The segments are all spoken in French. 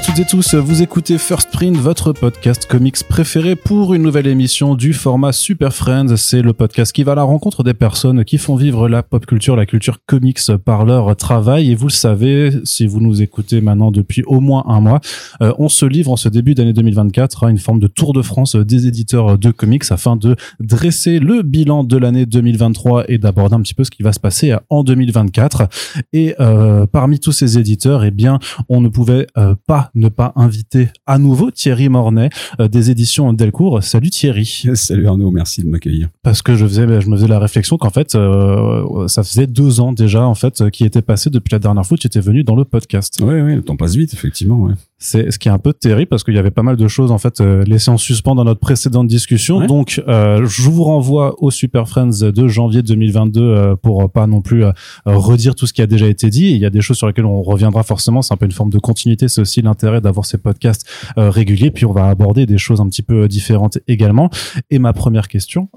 À toutes et tous, vous écoutez First Print, votre podcast comics préféré pour une nouvelle émission du format Super Friends. C'est le podcast qui va à la rencontre des personnes qui font vivre la pop culture, la culture comics par leur travail. Et vous le savez, si vous nous écoutez maintenant depuis au moins un mois, euh, on se livre en ce début d'année 2024 à une forme de tour de France des éditeurs de comics afin de dresser le bilan de l'année 2023 et d'aborder un petit peu ce qui va se passer en 2024. Et euh, parmi tous ces éditeurs, eh bien, on ne pouvait euh, pas ne pas inviter à nouveau Thierry Mornay euh, des éditions Delcourt. Salut Thierry. Salut Arnaud, merci de m'accueillir. Parce que je faisais, je me faisais la réflexion qu'en fait, euh, ça faisait deux ans déjà en fait qui était passé depuis la dernière fois que tu étais venu dans le podcast. Oui, oui, le temps passe vite, effectivement. Ouais. C'est ce qui est un peu terrible parce qu'il y avait pas mal de choses en fait euh, laissées en suspens dans notre précédente discussion. Donc, euh, je vous renvoie au Super Friends de janvier 2022 euh, pour pas non plus redire tout ce qui a déjà été dit. il y a des choses sur lesquelles on reviendra forcément. C'est un peu une forme de continuité. C'est aussi l'intérêt d'avoir ces podcasts réguliers. Puis on va aborder des choses un petit peu différentes également. Et ma première question,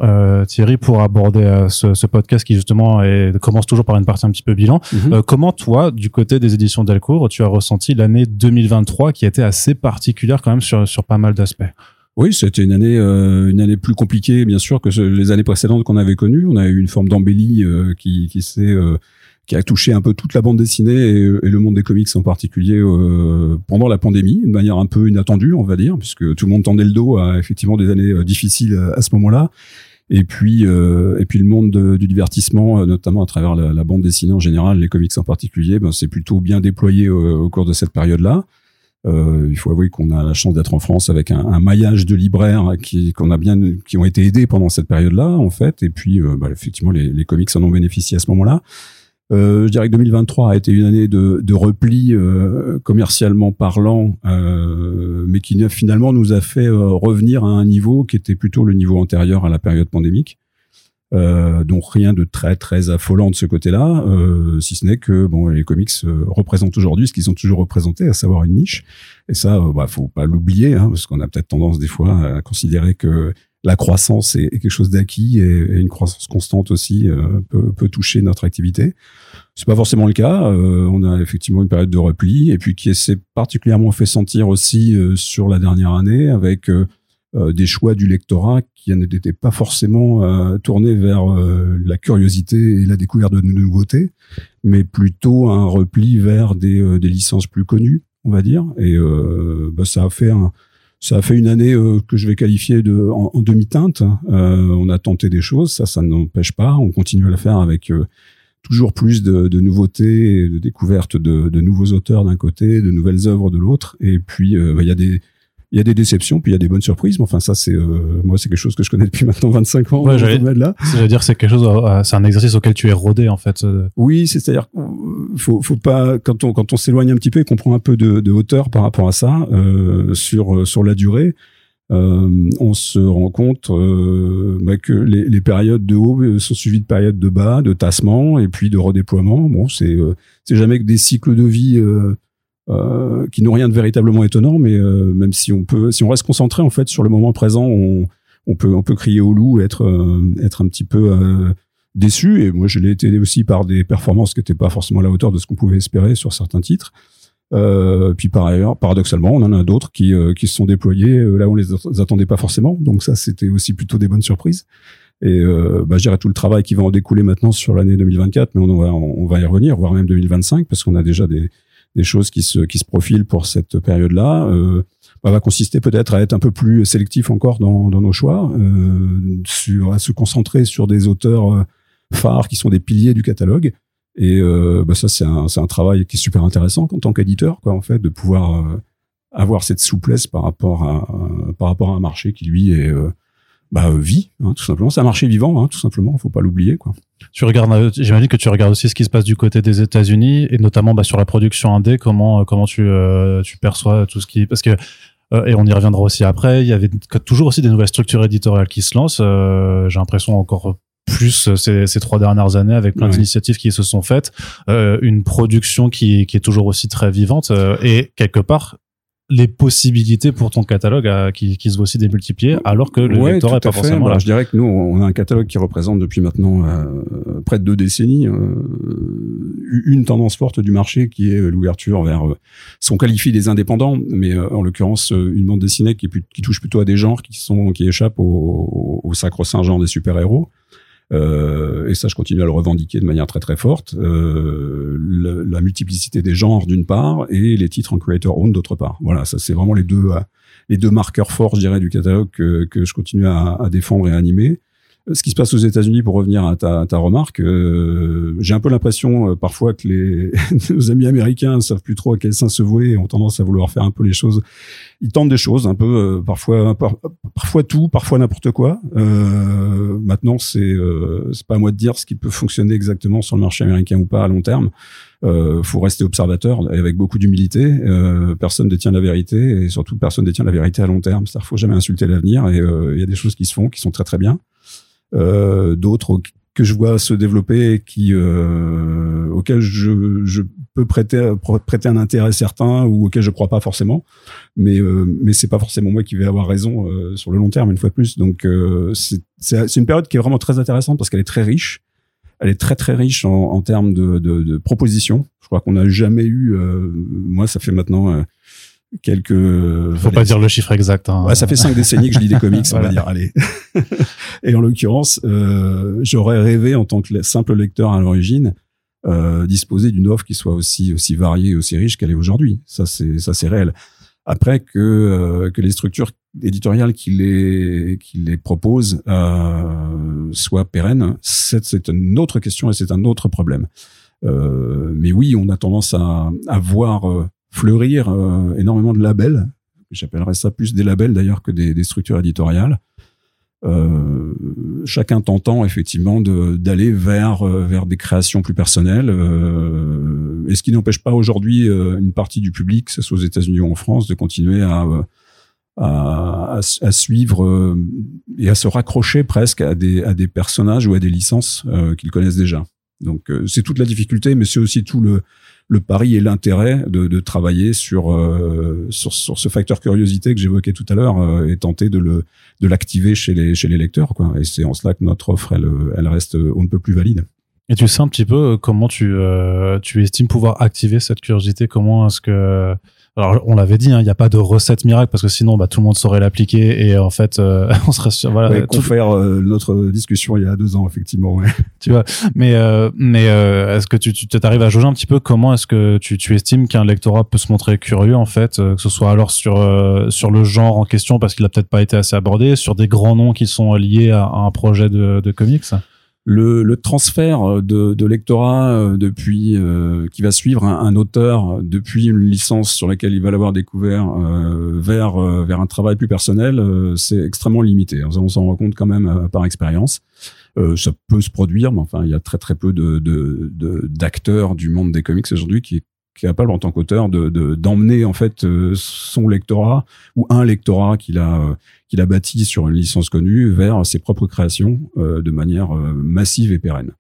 Thierry, pour aborder ce, ce, podcast qui justement est, commence toujours par une partie un petit peu bilan. Mhm. comment toi, du côté des éditions Delcourt, tu as ressenti l'année 2023 qui était assez particulière quand même sur, sur pas mal d'aspects. Oui, c'était une année euh, une année plus compliquée bien sûr que les années précédentes qu'on avait connues. On a eu une forme d'embellie euh, qui qui s'est euh, qui a touché un peu toute la bande dessinée et, le monde des comics en particulier pendant la pandémie, de manière un peu inattendue, on va dire, puisque tout le monde tendait le dos à effectivement des années difficiles à, ce moment-là. Et puis, et puis le monde du divertissement, notamment à travers la, bande dessinée en général, les comics en particulier, ben, c'est plutôt bien déployé au cours de cette période-là. Euh, il faut avouer qu'on a la chance d'être en France avec un, un maillage de libraires qui a bien qui ont été aidés pendant cette période-là en fait et puis euh, bah, effectivement les, les, comics en ont bénéficié à ce moment-là. Euh, je dirais que 2023 a été une année de, de repli euh, commercialement parlant, euh, mais qui finalement nous a fait revenir à un niveau qui était plutôt le niveau antérieur à la période pandémique. Euh, donc rien de très très affolant de ce côté-là, euh, si ce n'est que bon, les comics euh, représentent aujourd'hui ce qu'ils ont toujours représenté, à savoir une niche. Et ça, euh, bah, faut pas l'oublier, hein, parce qu'on a peut-être tendance des fois à considérer que la croissance est, quelque chose d'acquis et, une croissance constante aussi euh, peut, peut, toucher notre activité. C'est pas forcément le cas. on a effectivement une période de repli et puis qui s'est particulièrement fait sentir aussi sur la dernière année avec euh, des choix du lectorat qui n'étaient pas forcément euh, tournés vers euh, la curiosité et la découverte de nouveautés, mais plutôt un repli vers des, des licences plus connues, on va dire. Et bah, ça a fait un, ça a fait une année que je vais qualifier de en, demi-teinte. on a tenté des choses, ça, ça n'empêche pas. On continue à la faire avec toujours plus de, de, nouveautés, de découvertes de, de nouveaux auteurs d'un côté, de nouvelles œuvres de l'autre. Et puis, bah, il y a des il y a des déceptions, puis il y a des bonnes surprises. Mais enfin, ça, c'est euh, moi, c'est quelque chose que je connais depuis maintenant 25 ans. Ouais, là. C'est dire, c'est quelque chose, euh, c'est un exercice auquel tu es rodé en fait. Euh. Oui, c'est-à-dire, faut, faut pas quand on quand on s'éloigne un petit peu et qu'on prend un peu de, de, hauteur par rapport à ça euh, sur sur la durée. Euh, on se rend compte euh, bah, que les, les, périodes de haut sont suivies de périodes de bas, de tassement et puis de redéploiement. Bon, c'est c'est jamais que des cycles de vie euh, qui n'ont rien de véritablement étonnant, mais euh, même si on peut, si on reste concentré en fait sur le moment présent, on, on peut, on peut crier au loup, être, euh, être un petit peu déçu. Et moi, je l'ai été aussi par des performances qui n'étaient pas forcément à la hauteur de ce qu'on pouvait espérer sur certains titres. Euh, puis par ailleurs, paradoxalement, on en a d'autres qui, qui se sont déployés là où on les attendait pas forcément. Donc ça, c'était aussi plutôt des bonnes surprises. Et euh, bah, je dirais tout le travail qui va en découler maintenant sur l'année 2024, mais on va, on va y revenir, voire même 2025, parce qu'on a déjà des, des choses qui se qui se profilent pour cette période-là. Euh, bah, va consister peut-être à être un peu plus sélectif encore dans, dans nos choix, euh, sur à se concentrer sur des auteurs euh, phares qui sont des piliers du catalogue. Et euh, bah ça c'est un c'est un travail qui est super intéressant en tant qu'éditeur quoi en fait de pouvoir euh, avoir cette souplesse par rapport à par rapport à un marché qui lui est bah, euh, vie, hein, tout simplement. C'est un marché vivant, hein, tout simplement. Faut pas l'oublier, quoi. Tu regardes, euh, j'imagine que tu regardes aussi ce qui se passe du côté des États-Unis et notamment bah, sur la production indé. Comment euh, comment tu tu perçois tout ce qui parce que et on y reviendra aussi après. Il y avait toujours aussi des nouvelles structures éditoriales qui se lancent. J'ai l'impression encore plus ces, ces, trois dernières années avec plein d'initiatives qui se sont faites, une production qui, qui est toujours aussi très vivante et quelque part les possibilités pour ton catalogue à, qui, qui se voient aussi démultiplier, alors que le ouais, lecteur tout est pas fait. forcément Bah, là. je dirais que nous, on a un catalogue qui représente depuis maintenant euh, près de deux décennies euh, une tendance forte du marché qui est l'ouverture vers. Euh, on qualifie des indépendants, mais euh, en l'occurrence euh, une bande dessinée qui, est plus- qui touche plutôt à des genres qui sont qui échappent au, au, au sacro-saint genre des super-héros. Euh, et ça, je continue à le revendiquer de manière très très forte. Euh, la multiplicité des genres d'une part et les titres en creator own d'autre part. Voilà, ça c'est vraiment les deux euh, les deux marqueurs forts, je dirais, du catalogue que, que je continue à défendre et à animer. Ce qui se passe aux États-Unis, pour revenir à ta, ta remarque, euh, j'ai un peu l'impression euh, parfois que les nos amis américains ne savent plus trop à quel sein se vouer et ont tendance à vouloir faire un peu les choses. Ils tentent des choses un peu, euh, parfois, par- parfois tout, parfois n'importe quoi. Euh, maintenant, c'est euh, c'est pas à moi de dire ce qui peut fonctionner exactement sur le marché américain ou pas à long terme. Euh, faut rester observateur et avec beaucoup d'humilité. Euh, personne détient la vérité et surtout personne détient la vérité à long terme. C'est-à-dire faut jamais insulter l'avenir et euh, il y a des choses qui se font qui sont très très bien. Euh, D'autres que je vois se développer et qui euh, auxquels je, je peux prêter prêter un intérêt certain ou auxquels je crois pas forcément. Mais euh, mais c'est pas forcément moi qui vais avoir raison euh, sur le long terme une fois de plus. Donc euh, c'est une période qui est vraiment très intéressante parce qu'elle est très riche. Elle est très très riche en, en termes de, de, de propositions. Je crois qu'on n'a jamais eu euh, moi ça fait maintenant quelques Faut pas dire le chiffre exact. Hein. Ouais, ça fait cinq décennies que je lis des comics, on Voilà. va dire. Allez. Et en l'occurrence, euh, j'aurais rêvé en tant que le- simple lecteur à l'origine euh, disposer d'une offre qui soit aussi aussi variée aussi riche qu'elle est aujourd'hui. Ça c'est ça c'est réel. Après que euh, que les structures éditoriales qui les qui les proposent euh, soient pérennes, c'est c'est une autre question et c'est un autre problème. Euh, mais oui, on a tendance à, à voir euh, fleurir euh, énormément de labels. J'appellerais ça plus des labels d'ailleurs que des, structures éditoriales. Euh, chacun tentant effectivement d'aller vers euh, vers des créations plus personnelles. Et ce qui n'empêche pas aujourd'hui une partie du public, que ce soit aux États-Unis ou en France, de continuer à à, suivre et à se raccrocher presque à des à des personnages ou à des licences qu'ils connaissent déjà. Donc c'est toute la difficulté, mais c'est aussi tout le le pari et l'intérêt de, travailler sur, euh, sur sur ce facteur curiosité que j'évoquais tout à l'heure euh, et tenter de le de l'activer chez les chez les lecteurs quoi. Et c'est en cela que notre offre elle elle reste on ne peut plus valide. Et tu sais un petit peu euh, comment tu tu estimes pouvoir activer cette curiosité? Comment est-ce que alors on l'avait dit, hein, il n'y a pas de recette miracle parce que sinon bah, tout le monde saurait l'appliquer et en fait euh, on serait sûr voilà Ouais, tout- confère euh, notre discussion il y a deux ans effectivement. Ouais. tu vois mais euh, mais euh, est-ce que tu tu t'arrives à jauger un petit peu comment est-ce que tu tu estimes qu'un lectorat peut se montrer curieux en fait euh, que ce soit alors sur euh, sur le genre en question parce qu'il a peut-être pas été assez abordé sur des grands noms qui sont liés à, à un projet de de comics? Le, le transfert de, de lectorat euh, depuis euh, qui va suivre un, un auteur depuis une licence sur laquelle il va l'avoir découvert euh, vers euh, vers un travail plus personnel, euh, c'est extrêmement limité. On s'en rend compte quand même euh, par expérience. Euh, ça peut se produire, mais enfin il y a très très peu de de- de- d'acteurs du monde des comics aujourd'hui qui capable en tant qu'auteur de de- d'emmener en fait euh, son lectorat ou un lectorat qu'il a euh, qu'il a bâti sur une licence connue vers ses propres créations euh, de manière euh, massive et pérenne.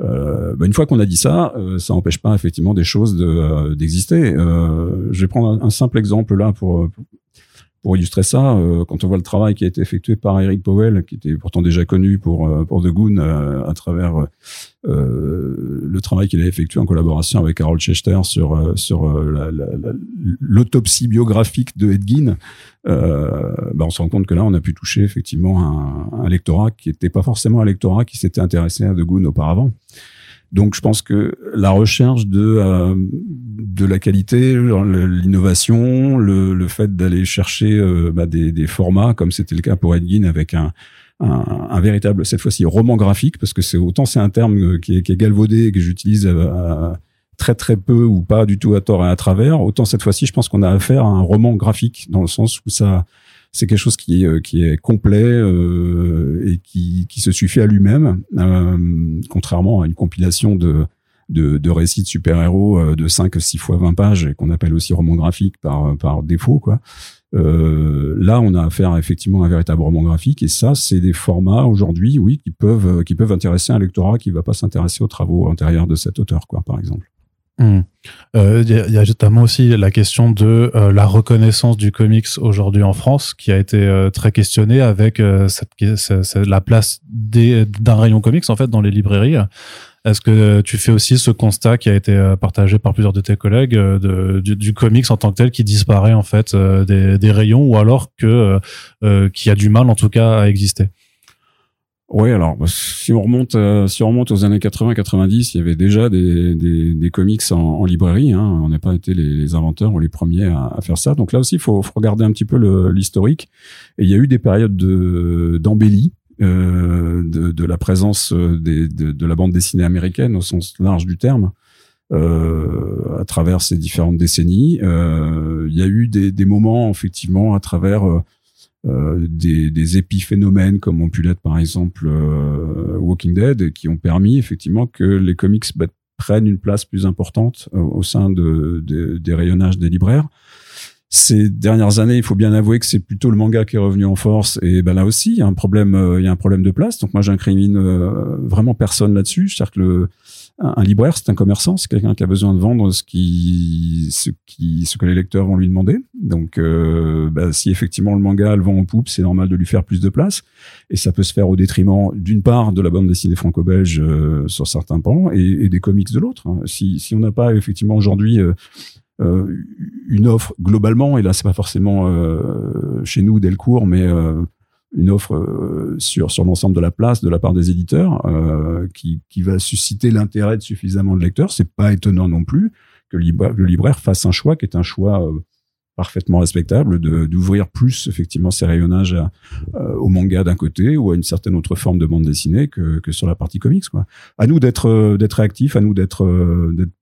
Euh, bah, une fois qu'on a dit ça, euh, ça n'empêche pas effectivement des choses de, d'exister. Je vais prendre un, un simple exemple là pour pour illustrer ça. Euh, quand on voit le travail qui a été effectué par Eric Powell, qui était pourtant déjà connu pour euh, pour The Goon euh, à travers euh, le travail qu'il a effectué en collaboration avec Harold Chester sur euh, sur euh, la- la- l'autopsie biographique de Ed bah, on se rend compte que là, on a pu toucher effectivement un, un lectorat qui n'était pas forcément un lectorat qui s'était intéressé à The Goon auparavant. Donc, je pense que la recherche de euh, de la qualité, l'innovation, le, le fait d'aller chercher euh, bah, des, des formats, comme c'était le cas pour Ed Gein avec un, un, un véritable, cette fois-ci, roman graphique, parce que c'est autant c'est un terme euh, qui est, qui est galvaudé et que j'utilise euh, très très peu ou pas du tout à tort et à travers, autant cette fois-ci, je pense qu'on a affaire à un roman graphique dans le sens où ça c'est quelque chose qui, euh, qui est complet euh, et qui, qui se suffit à lui-même, euh, contrairement à une compilation de, de, récits de super-héros euh, de 5, 6 fois 20 pages et qu'on appelle aussi roman graphique par, par défaut. quoi. Euh, là, on a affaire effectivement à un véritable roman graphique et ça, c'est des formats aujourd'hui, oui, qui peuvent, qui peuvent intéresser un lectorat qui va pas s'intéresser aux travaux antérieurs de cet auteur, quoi, par exemple. Hmm. Euh, il y, a notamment aussi la question de euh, la reconnaissance du comics aujourd'hui en France, qui a été euh, très questionnée avec la place d'un rayon comics en fait dans les librairies. Est-ce que tu fais aussi ce constat qui a été partagé par plusieurs de tes collègues de, du, comics en tant que tel qui disparaît en fait des, des, rayons ou alors que qui a du mal en tout cas à exister? Oui, alors bah, si on remonte, euh, si on remonte aux années 80-90, il y avait déjà des, comics en, librairie. Hein. On n'a pas été les, inventeurs ou les premiers à, faire ça. Donc là aussi, il faut, regarder un petit peu l'historique. Et il y a eu des périodes d'embellie euh, de, de, la présence des, de, la bande dessinée américaine au sens large du terme. Euh, à travers ces différentes décennies, euh, il y a eu des, moments effectivement à travers euh, euh, des, épiphénomènes comme ont pu l'être par exemple euh, Walking Dead qui ont permis effectivement que les comics bah, prennent une place plus importante euh, au sein de, des rayonnages des libraires. Ces dernières années, il faut bien avouer que c'est plutôt le manga qui est revenu en force. Et ben là aussi, il y a un problème, il y a un problème de place. Donc moi, j'incrimine vraiment personne là-dessus. C'est-à-dire que le, un libraire, c'est un commerçant, c'est quelqu'un qui a besoin de vendre ce qui, ce qui, ce que les lecteurs vont lui demander. Donc, euh, bah, si effectivement le manga le vend en poupe, c'est normal de lui faire plus de place. Et ça peut se faire au détriment, d'une part, de la bande dessinée franco-belge euh, sur certains pans, et, des comics de l'autre. Hein. Si, si on n'a pas effectivement aujourd'hui euh, une offre globalement, et là c'est pas forcément chez nous Delcourt, mais une offre euh, sur l'ensemble de la place de la part des éditeurs euh, qui, qui va susciter l'intérêt de suffisamment de lecteurs. C'est pas étonnant non plus que le libraire, fasse un choix qui est un choix euh, parfaitement respectable de d'ouvrir plus effectivement ses rayonnages au manga d'un côté ou à une certaine autre forme de bande dessinée que, que sur la partie comics quoi. À nous d'être d'être réactifs, à nous d'être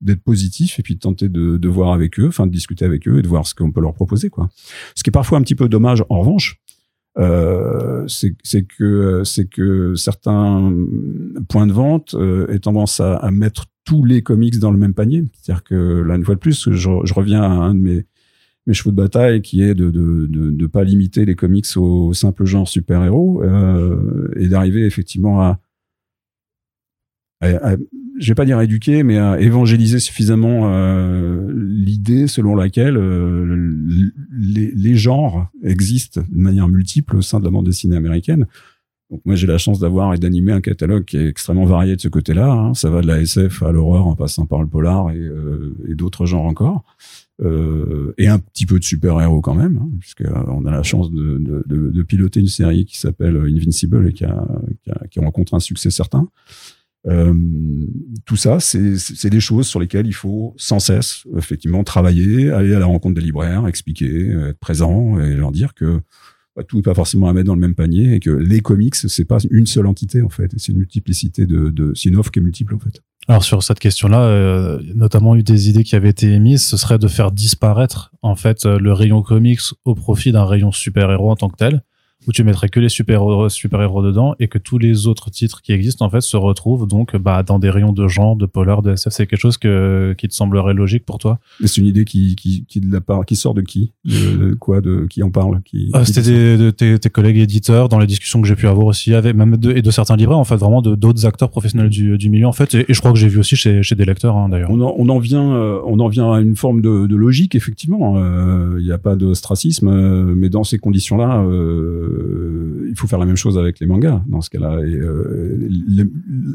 d'être positifs et puis de tenter de, de voir avec eux, enfin de discuter avec eux et de voir ce qu'on peut leur proposer quoi. Ce qui est parfois un petit peu dommage en revanche, euh, c'est que c'est que certains points de vente euh, aient tendance à, à, mettre tous les comics dans le même panier. C'est-à-dire que là une fois de plus, je, je, reviens à un de mes mes chevaux de bataille qui est de de, de, de pas limiter les comics au simple genre super héros euh, et d'arriver effectivement à, à, à je vais pas dire éduquer, mais à évangéliser suffisamment euh, l'idée selon laquelle euh, les, les, genres existent de manière multiple au sein de la bande dessinée américaine. Moi j'ai la chance d'avoir et d'animer un catalogue qui est extrêmement varié de ce côté-là. Hein. Ça va de la SF à l'horreur en passant par le polar et d'autres genres encore. Euh, et un petit peu de super-héros quand même, hein, puisqu'on a la chance de, piloter une série qui s'appelle Invincible et qui, rencontre un succès certain. Euh, tout ça, c'est des choses sur lesquelles il faut sans cesse, effectivement, travailler, aller à la rencontre des libraires, expliquer, être présent et leur dire que bah, tout n'est pas forcément à mettre dans le même panier et que les comics, c'est pas une seule entité en fait, c'est une multiplicité de, de qui est multiple en fait. Alors sur cette question-là, euh, notamment eu des idées qui avaient été émises, ce serait de faire disparaître en fait le rayon comics au profit d'un rayon super-héros en tant que tel où tu mettrais que les super-héros super -héros dedans et que tous les autres titres qui existent en fait se retrouvent donc bah, dans des rayons de genre, de polar, de SF. C'est quelque chose que, qui te semblerait logique pour toi? C'est une idée qui, qui, qui, de la part, qui sort de qui? De, quoi? De Qui en parle? Qui, ah, C'était de tes, tes, collègues éditeurs dans les discussions que j'ai pu avoir aussi avec même de, et de certains libraires en fait vraiment de d'autres acteurs professionnels du, du milieu en fait et, je crois que j'ai vu aussi chez, chez des lecteurs hein, d'ailleurs. On, on, en vient euh, on en vient à une forme de, de logique effectivement. Euh, il n'y a pas de stracisme euh, mais dans ces conditions là il faut faire la même chose avec les mangas dans ce cas-là. Euh,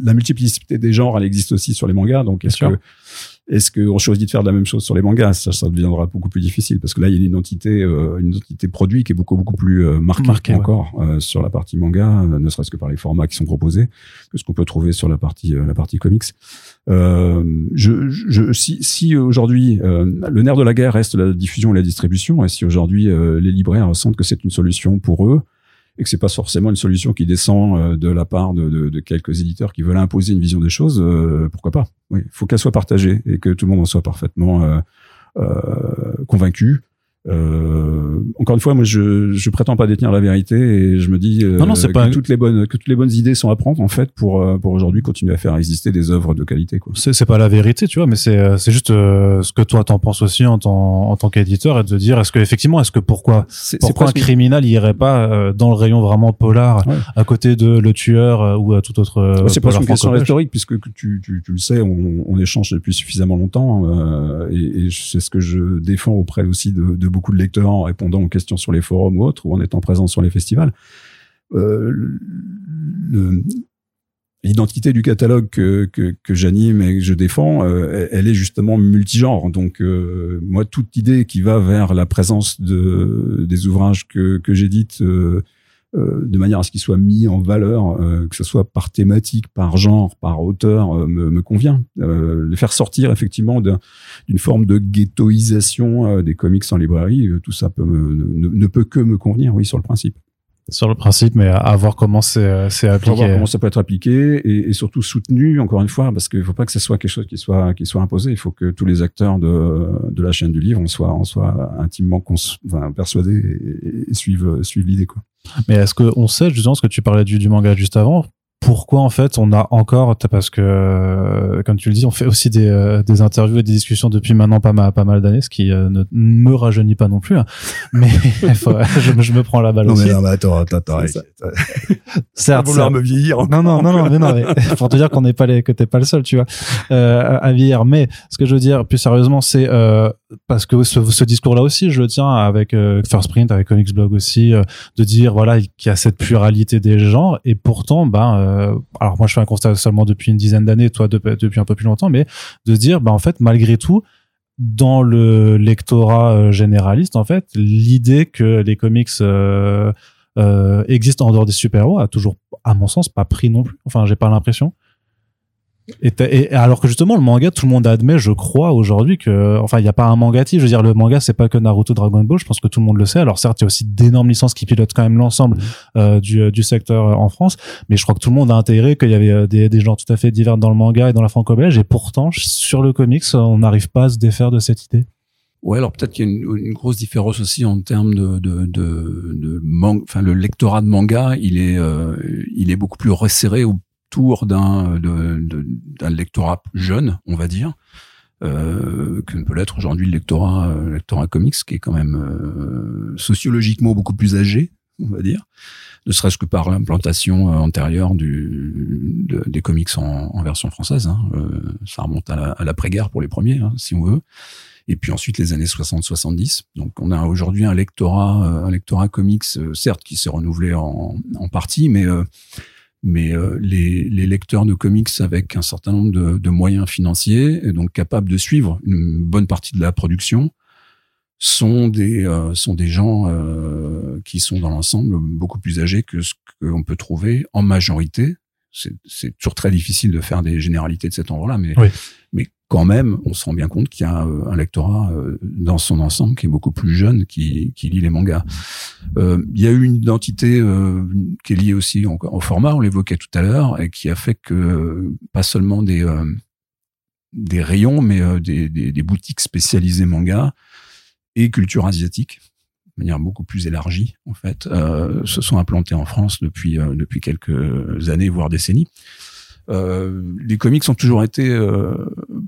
la multiplicité des genres, elle existe aussi sur les mangas. Donc, est-ce que est-ce qu'on choisit de faire la même chose sur les mangas? Ça, ça deviendra beaucoup plus difficile parce que là, il y a une identité, euh, une identité produit qui est beaucoup beaucoup plus euh, marquée encore euh, sur la partie manga, ne serait-ce que par les formats qui sont proposés, que ce qu'on peut trouver sur la partie la partie comics. je, je, si, si aujourd'hui le nerf de la guerre reste la diffusion et la distribution, et si aujourd'hui les libraires sentent que c'est une solution pour eux, et que c'est pas forcément une solution qui descend euh, de la part de, quelques éditeurs qui veulent imposer une vision des choses, euh, pourquoi pas? Il faut qu'elle soit partagée et que tout le monde en soit parfaitement euh convaincu. Euh, encore une fois, moi, je, je prétends pas détenir la vérité et je me dis euh, Non, non, c'est que pas- toutes les bonnes que toutes les bonnes idées sont à prendre en fait pour euh, pour aujourd'hui continuer à faire exister des œuvres de qualité. Quoi. C'est c'est pas la vérité, tu vois, mais c'est euh, c'est juste euh, ce que toi t'en penses aussi en tant en tant qu'éditeur et de dire est-ce que effectivement est-ce que pourquoi C'est pourquoi un criminel il irait pas euh, dans le rayon vraiment polar Ouais. à côté de le tueur ou à tout autre euh, Ouais, c'est pas une question historique puisque que tu, tu, tu le sais, on, on échange depuis suffisamment longtemps euh, et, et c'est ce que je défends auprès aussi de, de beaucoup de lecteurs en répondant aux questions sur les forums ou autres ou en étant présent sur les festivals. Euh, L'identité du catalogue que, que, j'anime et que je défends, euh, elle- est justement multigenre. Donc, euh, moi, toute idée qui va vers la présence de, des ouvrages que, que j'édite de manière à ce qu'ils soient mis en valeur, euh, que ce soit par thématique, par genre, par auteur, euh, me, me convient. Euh, les faire sortir effectivement d'un- d'une forme de ghettoisation euh, des comics en librairie, euh, tout ça peut me, ne, ne peut que me convenir, oui, sur le principe. sur le principe, mais à, voir comment c'est euh, Faut voir appliqué. comment ça peut être appliqué et, et surtout soutenu, encore une fois, parce qu'il faut pas que ce soit quelque chose qui soit qui soit imposé. Il faut que tous les acteurs de, de la chaîne du livre en soient, en soient intimement enfin, persuadés et, et suivent, suivent l'idée. Quoi. Mais est-ce que on sait justement ce que tu parlais du, du manga juste avant? Pourquoi en fait on a encore parce que euh, comme tu le dis on fait aussi des, euh, des interviews et des discussions depuis maintenant pas mal pas mal d'années ce qui euh, ne me rajeunit pas non plus hein. mais faut- je, me- je me prends la balle aussi mais attends, attends, attends. C'est ça. certes, certes. me vieillir. non non non non mais non mais pour te dire qu'on n'est pas les que t'es pas le seul tu vois euh, à à vieillir mais ce que je veux dire plus sérieusement c'est euh, parce que ce, ce discours là aussi je le tiens avec euh, First Print avec Comics Blog aussi euh, de dire voilà qu'il y a cette pluralité des genres. Et pourtant ben euh, alors moi je fais un constat seulement depuis une dizaine d'années toi de- depuis un peu plus longtemps mais de dire ben en fait malgré tout dans le lectorat généraliste en fait l'idée que les comics existent en dehors des super-héros a toujours à mon sens pas pris non plus. Enfin j'ai pas l'impression et, et alors que justement le manga tout le monde admet je crois aujourd'hui que enfin il y a pas un mangatif je veux dire le manga c'est pas que Naruto Dragon Ball je pense que tout le monde le sait. Alors certes il y a aussi d'énormes licences qui pilotent quand même l'ensemble euh, du, du secteur euh, en France. Mais je crois que tout le monde a intégré qu'il y avait euh, des, des genres tout à fait divers dans le manga et dans la franco-belge. Et pourtant sur le comics on n'arrive pas à se défaire de cette idée. Ouais, alors peut-être qu'il y a une, une grosse différence aussi en termes de, de, de, de man- enfin le lectorat de manga, il est, euh, il est beaucoup plus resserré autour d'un, d'un lectorat jeune, on va dire, euh, que ne peut l'être aujourd'hui le lectorat, euh, le lectorat comics, qui est quand même euh, sociologiquement beaucoup plus âgé, on va dire, ne serait-ce que par l'implantation euh, antérieure du, de- des comics en, version française. hein. Euh, ça remonte à, la- à l'après-guerre pour les premiers, hein, si on veut et puis ensuite les années 60-70. Donc on a aujourd'hui un lectorat, euh, un lectorat comics, certes qui s'est renouvelé en, en partie, mais mais euh, les, les lecteurs de comics avec un certain nombre de, de moyens financiers, et donc capables de suivre une bonne partie de la production, sont des euh, sont des gens euh, qui sont dans l'ensemble beaucoup plus âgés que ce qu'on peut trouver en majorité. C'est toujours très difficile de faire des généralités de cet ordre-là, mais Oui. mais quand même, on se rend bien compte qu'il y a euh, un lectorat euh, dans son ensemble qui est beaucoup plus jeune qui, qui lit les mangas. Euh, Il y a eu une identité euh, qui est liée aussi au, format, on l'évoquait tout à l'heure, et qui a fait que pas seulement des des rayons, mais des, des, boutiques spécialisées manga et culture asiatique, de manière beaucoup plus élargie en fait, se sont implantées en France depuis depuis quelques années voire décennies. Euh, les comics ont toujours été euh,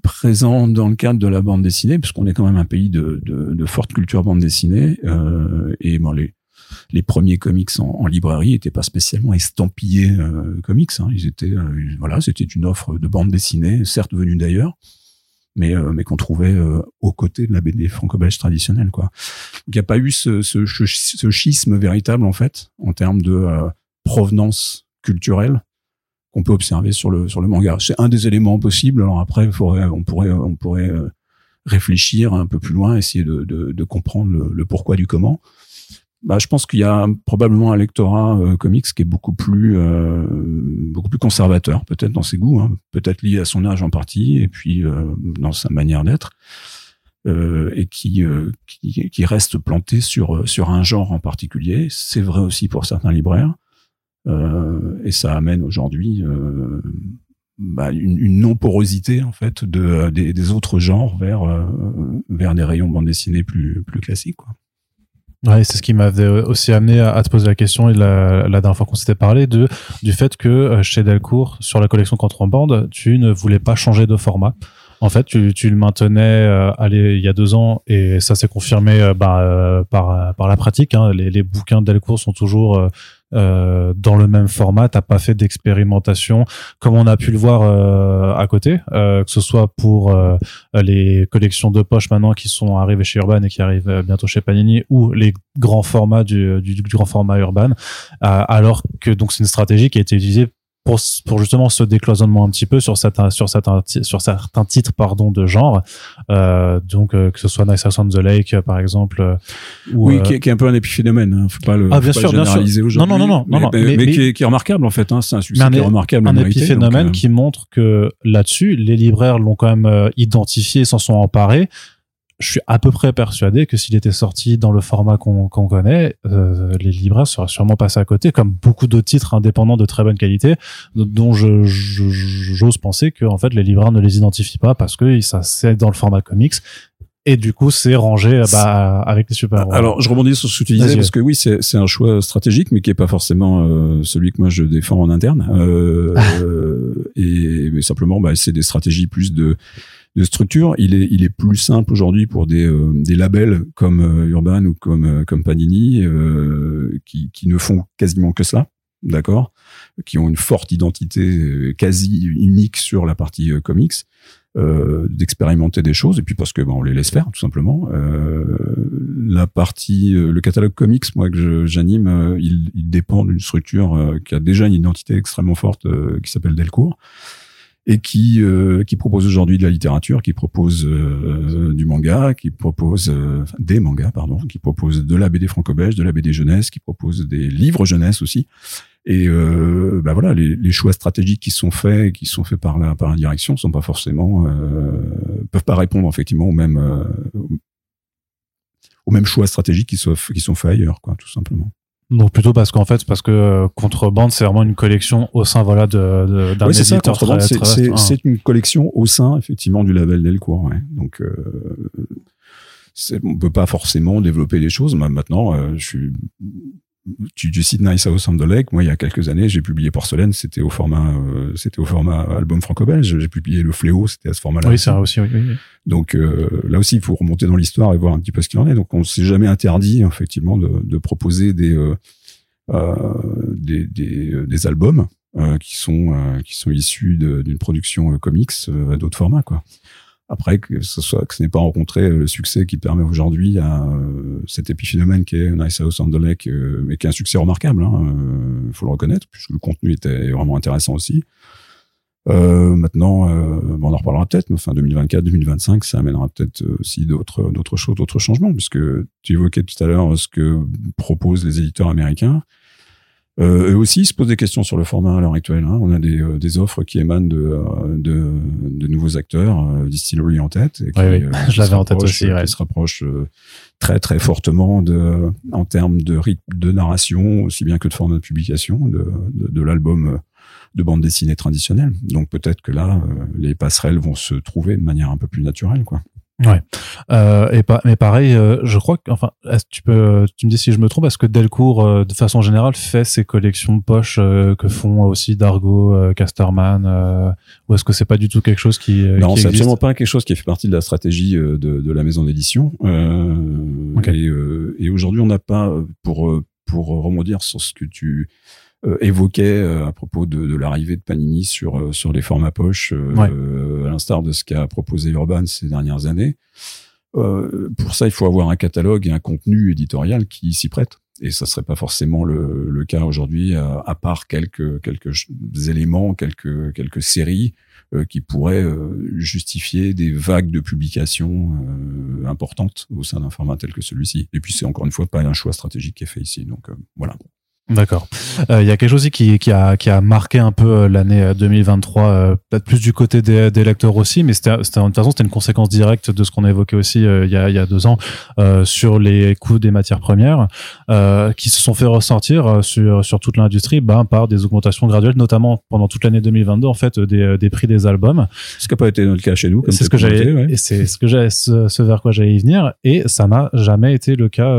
présents dans le cadre de la bande dessinée, puisqu'on est quand même un pays de, de, de forte culture bande dessinée. Euh, et bon, les, les premiers comics en, en librairie n'étaient pas spécialement estampillés euh, comics. Hein. Ils étaient, euh, voilà, c'était une offre de bande dessinée, certes venue d'ailleurs, mais euh, mais qu'on trouvait euh, aux côtés de la BD franco-belge traditionnelle, quoi. Il n'y a pas eu ce, ce, ce schisme véritable en fait en termes de euh, provenance culturelle qu'on peut observer sur le sur le manga. C'est un des éléments possibles. Alors après, on pourrait on pourrait euh, réfléchir un peu plus loin, essayer de, de, de comprendre le, le pourquoi du comment. Bah, je pense qu'il y a probablement un lectorat euh, comics qui est beaucoup plus euh, beaucoup plus conservateur, peut-être dans ses goûts, hein, peut-être lié à son âge en partie, et puis euh, dans sa manière d'être, euh, et qui, euh, qui qui reste planté sur sur un genre en particulier. C'est vrai aussi pour certains libraires. Euh, et ça amène aujourd'hui euh, bah, une, non-porosité en fait de, des, autres genres vers, euh, vers des rayons bande dessinée plus, plus classiques. Quoi. Ouais, c'est ce qui m'avait aussi amené à, te poser la question la, dernière fois qu'on s'était parlé du fait que euh, chez Delcourt sur la collection Contrebande, tu ne voulais pas changer de format. En fait, tu, le maintenais euh, il y a deux ans et ça s'est confirmé euh, bah, euh, par, par la pratique. Hein. Les, les bouquins de Delcourt sont toujours euh, dans le même format, t'as pas fait d'expérimentation comme on a pu le voir euh, à côté, euh, que ce soit pour les collections de poche maintenant qui sont arrivées chez Urban et qui arrivent bientôt chez Panini ou les grands formats du, du, du grand format Urban, alors que donc c'est une stratégie qui a été utilisée pour, pour justement ce décloisonnement un petit peu sur certains sur certains sur certains titres pardon de genre euh, donc euh, que ce soit Nice House on the Lake euh, par exemple euh, ou, oui qui est, qui, est, un peu un épiphénomène hein. faut pas le ah, bien sûr, bien sûr. non non non non mais, non, mais, mais, mais qui, est, qui, est, remarquable en fait hein. c'est un succès qui est remarquable un épiphénomène donc, qui montre que là-dessus les libraires l'ont quand même identifié s'en sont emparés je suis à peu près persuadé que s'il était sorti dans le format qu'on connaît, euh, les libraires seraient sûrement passés à côté, comme beaucoup d'autres titres indépendants de très bonne qualité, dont je j'ose penser que en fait les libraires ne les identifient pas parce que ça c'est dans le format comics et du coup c'est rangé bah, avec les super -héros. alors je rebondis sur ce que tu disais parce que oui c'est c'est un choix stratégique mais qui est pas forcément euh, celui que moi je défends en interne euh, et mais simplement bah, c'est des stratégies plus de de structure. Il est, il est plus simple aujourd'hui pour des, euh, des labels comme euh, Urban ou comme, euh, comme Panini qui, qui ne font quasiment que cela, d'accord, qui ont une forte identité quasi unique sur la partie comics. Euh, d'expérimenter des choses et puis parce que ben, on les laisse faire tout simplement euh, la partie le catalogue comics moi que j'anime il, il, dépend d'une structure qui a déjà une identité extrêmement forte qui s'appelle Delcourt et qui euh, qui propose aujourd'hui de la littérature, qui propose euh, du manga, qui propose euh, des mangas pardon, qui propose de la BD franco-belge, de la BD jeunesse, qui propose des livres jeunesse aussi. Et euh, bah voilà, les, les, choix stratégiques qui sont faits, qui sont faits par la par la direction, sont pas forcément peuvent pas répondre effectivement aux mêmes aux mêmes choix stratégiques qui sont qui sont faits ailleurs, quoi, tout simplement. Donc plutôt parce qu'en fait, parce que euh, Contrebande, c'est vraiment une collection au sein voilà de, d'un oui, c'est ça, Contrebande, c'est, c'est, c'est une collection au sein effectivement du label Delcourt. Ouais. Donc euh, c'est, on peut pas forcément développer les choses. Maintenant, euh, je suis tu, tu cites Nice House on the Lake. Moi, il y a quelques années, j'ai publié Porcelaine. C'était au format, euh, c'était au format album franco-belge. J'ai publié Le Fléau. C'était à ce format-là. Oui, vrai aussi. Oui, oui. Donc euh, là aussi, il faut remonter dans l'histoire et voir un petit peu ce qu'il en est. Donc, on s'est jamais interdit effectivement de, de proposer des, euh, euh des, des, des, albums qui sont qui sont issus d'une production comics à d'autres formats, quoi. Après, que ce soit que ce n'ait pas rencontré euh, le succès qui permet aujourd'hui à euh, cet épiphénomène qui est Nice House on the Lake, euh, mais qui est un succès remarquable, il hein, faut le reconnaître, puisque le contenu était vraiment intéressant aussi. Euh, maintenant, on en reparlera peut-être, mais enfin 2024-2025, ça amènera peut-être aussi d'autres d'autres choses, d'autres changements, puisque tu évoquais tout à l'heure ce que proposent les éditeurs américains. Euh, eux aussi se posent des questions sur le format à l'heure actuelle. Hein. On a des, euh, des, offres qui émanent de, euh, de, de nouveaux acteurs, euh, Distillery en tête. Et qui, oui, oui. Je l'avais en tête aussi. Ouais. Qui se rapprochent très très fortement de, en termes de rythme de narration, aussi bien que de format de publication, de, de, de l'album de bande dessinée traditionnelle. Donc peut-être que là, les passerelles vont se trouver de manière un peu plus naturelle, quoi. Ouais. Euh, et pas, mais pareil, euh, je crois que, enfin, tu peux, tu me dis si je me trompe, est-ce que Delcourt, euh, de façon générale, fait ses collections de poche euh, que font aussi Dargo, euh, Casterman, ou est-ce que c'est pas du tout quelque chose qui Non, c'est absolument pas quelque chose qui fait partie de la stratégie de, de la maison d'édition. Okay. Et, et aujourd'hui, on n'a pas pour pour rebondir sur ce que tu euh, évoquait euh, à propos de, de l'arrivée de Panini sur euh, sur les formats poche, à l'instar de ce qu'a proposé Urban ces dernières années. pour ça, il faut avoir un catalogue et un contenu éditorial qui s'y prête. Et ça serait pas forcément le, le cas aujourd'hui à, à, part quelques quelques éléments quelques quelques séries euh, qui pourraient euh, justifier des vagues de publications euh, importantes au sein d'un format tel que celui-ci. Et puis c'est encore une fois pas un choix stratégique qui est fait ici. Donc voilà D'accord. Il y a quelque chose qui, qui, a, qui a marqué un peu l'année 2023, peut-être plus du côté des, des lecteurs aussi, mais c'était, c'était de toute façon c'était une conséquence directe de ce qu'on a évoqué aussi il, y a, il y a deux ans sur les coûts des matières premières, qui se sont fait ressortir sur, sur toute l'industrie ben, par des augmentations graduelles, notamment pendant toute l'année 2022 en fait des, des prix des albums. Ce qui n'a pas été le cas chez nous. C'est ce que j'allais, ouais. c'est ce que j'allais, ce, vers quoi j'allais y venir, et ça n'a jamais été le cas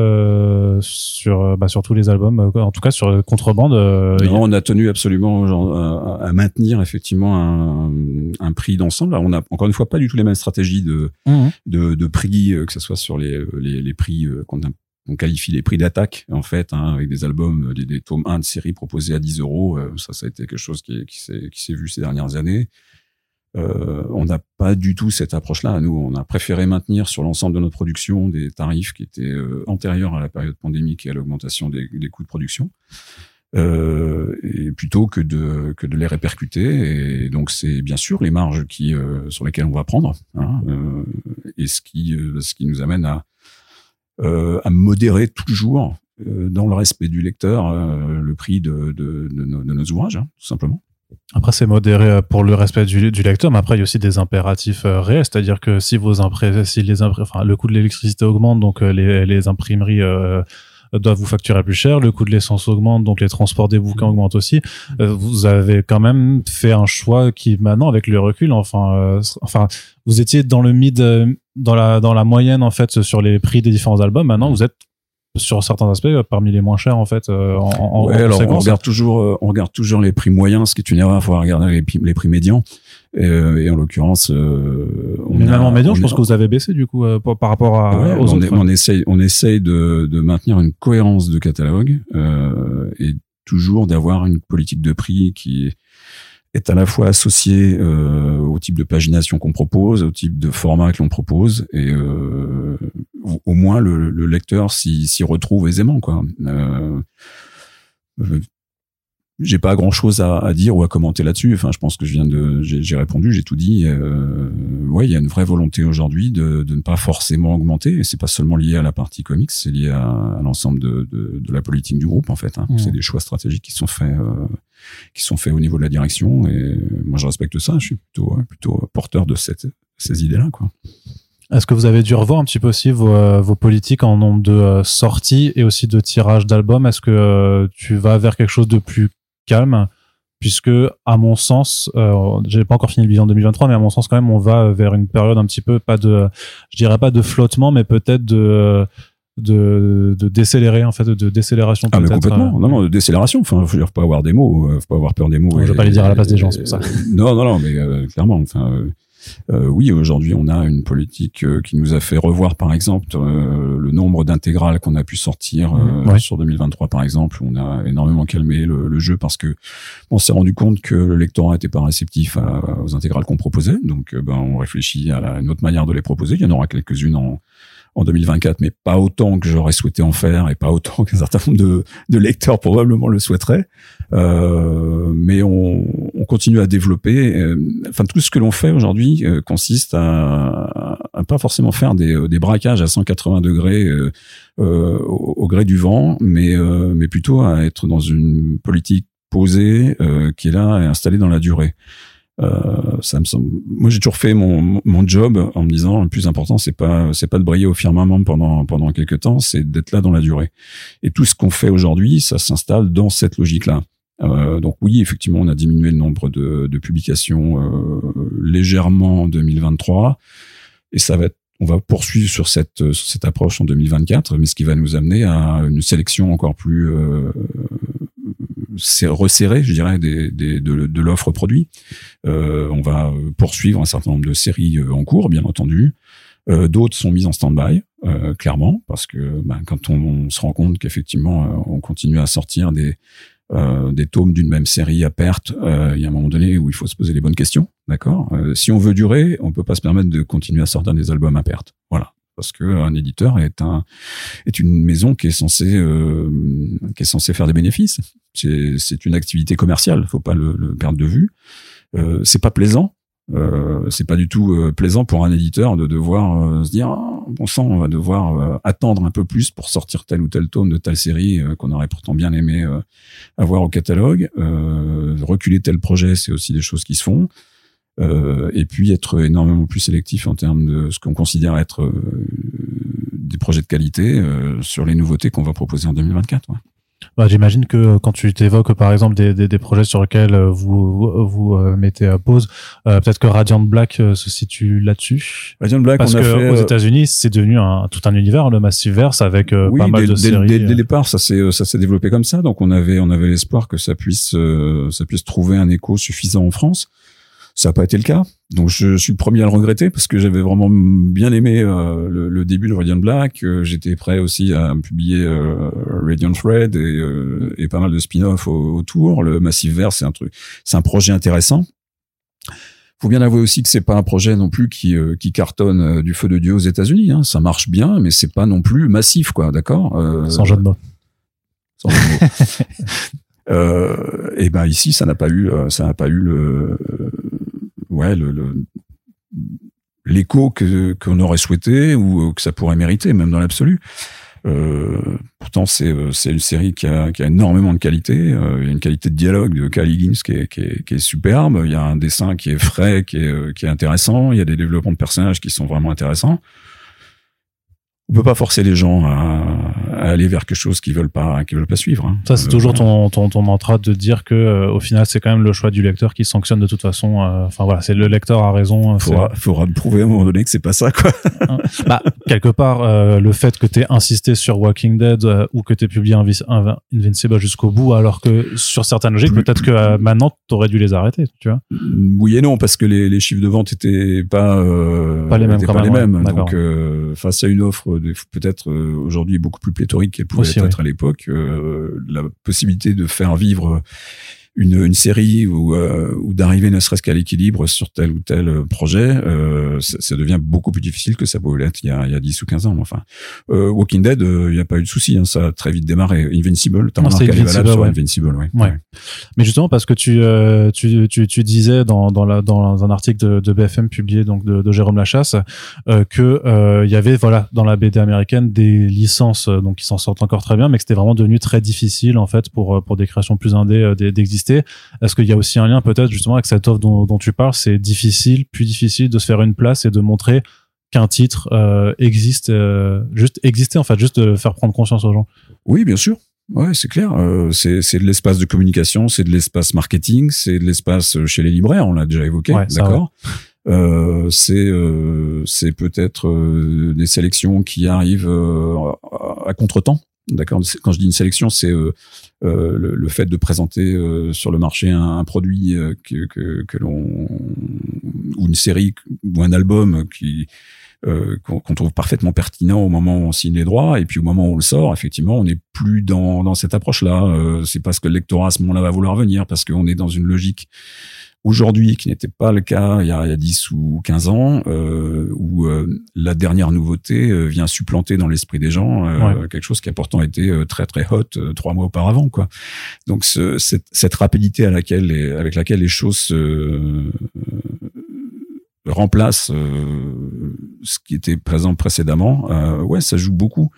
sur, bah, sur tous les albums, en tout cas sur contrebande. Non, on a tenu absolument genre, à, maintenir effectivement un, un prix d'ensemble. On a encore une fois pas du tout les mêmes stratégies de, mmh. de, de, prix, que ce soit sur les, les, les prix qu'on on qualifie les prix d'attaque en fait hein, avec des albums des, des, tomes 1 de série proposés à 10 euros ça ça a été quelque chose qui s'est vu ces dernières années euh, on n'a pas du tout cette approche-là. Nous, on a préféré maintenir sur l'ensemble de notre production des tarifs qui étaient euh, antérieurs à la période pandémique et à l'augmentation des, coûts de production, euh, et plutôt que de que de les répercuter. Et donc, c'est bien sûr les marges qui euh, sur lesquelles on va prendre, hein, euh, et ce qui ce qui nous amène à à modérer toujours dans le respect du lecteur le prix de, de, de, nos, de nos ouvrages, hein, tout simplement. Après, c'est modéré euh, pour le respect du, du, lecteur, mais après, il y a aussi des impératifs euh, réels, c'est-à-dire que si vos impré si les impré enfin, le coût de l'électricité augmente, donc euh, les, les imprimeries euh, doivent vous facturer plus cher, le coût de l'essence augmente, donc les transports des bouquins mmh. augmentent aussi. vous avez quand même fait un choix qui, maintenant, avec le recul, enfin, enfin, vous étiez dans le mid, dans la dans la moyenne en fait sur les prix des différents albums. Maintenant, vous êtes sur certains aspects parmi les moins chers en fait euh, en, en, ouais, alors on regarde toujours euh, on regarde toujours les prix moyens ce qui est une erreur il faut regarder les, les prix médians. Et, euh, et en l'occurrence on mais même en médian je pense que vous avez baissé du coup par rapport à ouais, aux on, autres, on essaye on essaye de, de maintenir une cohérence de catalogue et toujours d'avoir une politique de prix qui est est à la fois associé euh, au type de pagination qu'on propose, au type de format que l'on propose, et euh, au moins le, le lecteur s'y retrouve aisément. Quoi. Euh, j'ai pas grand chose à, à, dire ou à commenter là-dessus. Enfin, je pense que je viens de, j'ai répondu, j'ai tout dit. Euh, ouais, il y a une vraie volonté aujourd'hui de, de, ne pas forcément augmenter. Et c'est pas seulement lié à la partie comics, c'est lié à, à l'ensemble de, de, de, la politique du groupe en fait. Hein. Mmh. C'est des choix stratégiques qui sont faits, euh, qui sont faits au niveau de la direction. Et moi, je respecte ça. Je suis plutôt, plutôt porteur de cette, ces idées-là, quoi. Est-ce que vous avez dû revoir un petit peu aussi vos, euh, vos politiques en nombre de euh, sorties et aussi de tirages d'albums? Est-ce que euh, tu vas vers quelque chose de plus calme puisque à mon sens, euh, j'ai pas encore fini le bilan 2023, mais à mon sens quand même, on va vers une période un petit peu pas de, je dirais pas de flottement, mais peut-être de de, de décélérer en fait de décélération ah mais complètement. non non de décélération. Enfin faut, faut pas avoir des mots faut pas avoir peur des mots je vais pas les dire à la place des gens c'est pour ça. non non non mais euh, clairement enfin euh, euh, oui, aujourd'hui, on a une politique euh, qui nous a fait revoir, par exemple, euh, le nombre d'intégrales qu'on a pu sortir ouais. sur 2023, par exemple. On a énormément calmé le, le jeu parce que on s'est rendu compte que le lectorat n'était pas réceptif à, aux intégrales qu'on proposait. Donc, ben, on réfléchit à, la, une autre manière de les proposer. Il y en aura quelques-unes en en 2024, mais pas autant que j'aurais souhaité en faire et pas autant qu'un certain nombre de, de, lecteurs probablement le souhaiteraient. Euh, mais on, continue à développer. Euh, enfin, tout ce que l'on fait aujourd'hui euh, consiste à, à, pas forcément faire des, euh, des braquages à 180 degrés euh, au, au, gré du vent, mais, mais plutôt à être dans une politique posée qui est là et installée dans la durée. Euh, ça me semble. Moi, j'ai toujours fait mon, mon job en me disant le plus important, c'est pas c'est pas de briller au firmament pendant pendant quelques temps, c'est d'être là dans la durée. Et tout ce qu'on fait aujourd'hui, ça s'installe dans cette logique-là. Euh, donc oui, effectivement, on a diminué le nombre de, de publications euh, légèrement en 2023, et ça va être on va poursuivre sur cette, cette approche en 2024, mais ce qui va nous amener à une sélection encore plus euh, resserrée, je dirais, des, des, de, l'offre produit. Euh, on va poursuivre un certain nombre de séries euh, en cours, bien entendu. Euh, D'autres sont mises en stand-by, clairement, parce que ben, quand on, se rend compte qu'effectivement, on continue à sortir des, euh, des tomes d'une même série à perte, euh, il y a un moment donné où il faut se poser les bonnes questions, d'accord? Euh, Si on veut durer, on peut pas se permettre de continuer à sortir des albums à perte, voilà. Parce que un éditeur est un est une maison qui est censée euh, qui est censée faire des bénéfices. C'est une activité commerciale, faut pas le, le perdre de vue. Euh, c'est pas plaisant Euh, c'est pas du tout euh, plaisant pour un éditeur de devoir euh, se dire ah, bon sang on va devoir attendre un peu plus pour sortir tel ou tel tome de telle série qu'on aurait pourtant bien aimé avoir au catalogue reculer tel projet c'est aussi des choses qui se font et puis être énormément plus sélectif en termes de ce qu'on considère être des projets de qualité sur les nouveautés qu'on va proposer en 2024 ouais. Bah, J'imagine que quand tu t'évoques par exemple des, des, des, projets sur lesquels vous vous, euh, mettez à pause, euh, peut-être que Radiant Black euh, se situe là-dessus. Radiant Black, parce on a que fait, aux États-Unis, c'est devenu un, tout un univers, le Massiverse, avec oui, pas mal de dès, séries. Dès, dès le départ, ça s'est ça s'est développé comme ça, donc on avait on avait l'espoir que ça puisse ça puisse trouver un écho suffisant en France. Ça n'a pas été le cas. Donc je suis le premier à le regretter parce que j'avais vraiment bien aimé euh, le, début de Radiant Black. Euh, j'étais prêt aussi à publier euh, Radiant Thread et, et, pas mal de spin-off autour. Le Massive Verse, c'est un truc, c'est un projet intéressant. Faut bien avouer aussi que c'est pas un projet non plus qui, qui cartonne du feu de dieu aux États-Unis. Hein. Ça marche bien, mais c'est pas non plus massif, quoi. D'accord? Sans jeu de mots. Sans jeu de mots. Euh, et ben ici, ça n'a pas eu, ça n'a pas eu le, ouais, le, l'écho que qu'on aurait souhaité ou que ça pourrait mériter, même dans l'absolu. Euh, pourtant, c'est c'est une série qui a, qui a énormément de qualité. Euh, il y a une qualité de dialogue de Kyle Higgins qui est, qui est, qui est superbe. Il y a un dessin qui est frais, qui est, qui est intéressant. Il y a des développements de personnages qui sont vraiment intéressants on peut pas forcer les gens à, à, aller vers quelque chose qu'ils veulent pas, qu'ils veulent pas suivre. Hein. Ça, c'est euh, toujours ton, ton, ton mantra de dire que, euh, au final, c'est quand même le choix du lecteur qui sanctionne de toute façon. Euh, enfin voilà, c'est le lecteur a raison. Faudra, faudra prouver à un moment donné que c'est pas ça, quoi. Hein. bah, quelque part, le fait que t'aies insisté sur Walking Dead ou que t'aies publié Invincible jusqu'au bout, alors que sur certaines logiques, peut-être que maintenant t'aurais dû les arrêter, tu vois. Oui et non, parce que les, les chiffres de vente étaient pas pas les mêmes. Pas les mêmes. Donc face à une offre peut-être euh, aujourd'hui beaucoup plus pléthorique qu'elle pouvait être à l'époque. Euh, la possibilité de faire vivre une, une série ou, euh, ou d'arriver ne serait-ce qu'à l'équilibre sur tel ou tel euh, projet, euh, ça, ça, devient beaucoup plus difficile que ça pouvait l'être il y a, il y a 10 ou 15 ans. Enfin, euh, Walking Dead, il n'y a pas eu de souci, hein, ça a très vite démarré. Invincible, t'as remarqué Invincible, ouais. Invincible, ouais. ouais. Mais justement parce que tu, tu, tu, tu, disais dans, dans, la, dans un article de, de BFM publié donc de, de Jérôme Lachasse que il y avait voilà dans la BD américaine des licences donc qui s'en sortent encore très bien, mais que c'était vraiment devenu très difficile en fait pour pour des créations plus indées d'exister est-ce qu'il y a aussi un lien peut-être justement avec cette offre dont, tu parles? C'est difficile, plus difficile de se faire une place et de montrer qu'un titre euh, existe, euh, juste exister en fait, juste de faire prendre conscience aux gens. Oui, bien sûr. Ouais, c'est clair. Euh, c'est de l'espace de communication, c'est de l'espace marketing, c'est de l'espace chez les libraires. On l'a déjà évoqué, d'accord? Euh, c'est c'est peut-être des sélections qui arrivent à contretemps D'accord. Quand je dis une sélection, c'est euh, euh le, fait de présenter euh, sur le marché un, produit que, que, que l'on ou une série ou un album qui qu'on trouve parfaitement pertinent au moment où on signe les droits et puis au moment où on le sort, effectivement, on n'est plus dans, dans cette approche-là. c'est parce que le lectorat à ce moment-là va vouloir venir parce qu'on est dans une logique aujourd'hui, qui n'était pas le cas il y a, il y a 10 ou 15 ans, euh, où euh, la dernière nouveauté euh, vient supplanter dans l'esprit des gens euh, quelque chose qui a pourtant été très très hot trois mois auparavant. quoi. Donc ce, cette, cette, rapidité à laquelle avec laquelle les choses se remplace euh, ce qui était présent précédemment, euh, ouais, ça joue beaucoup.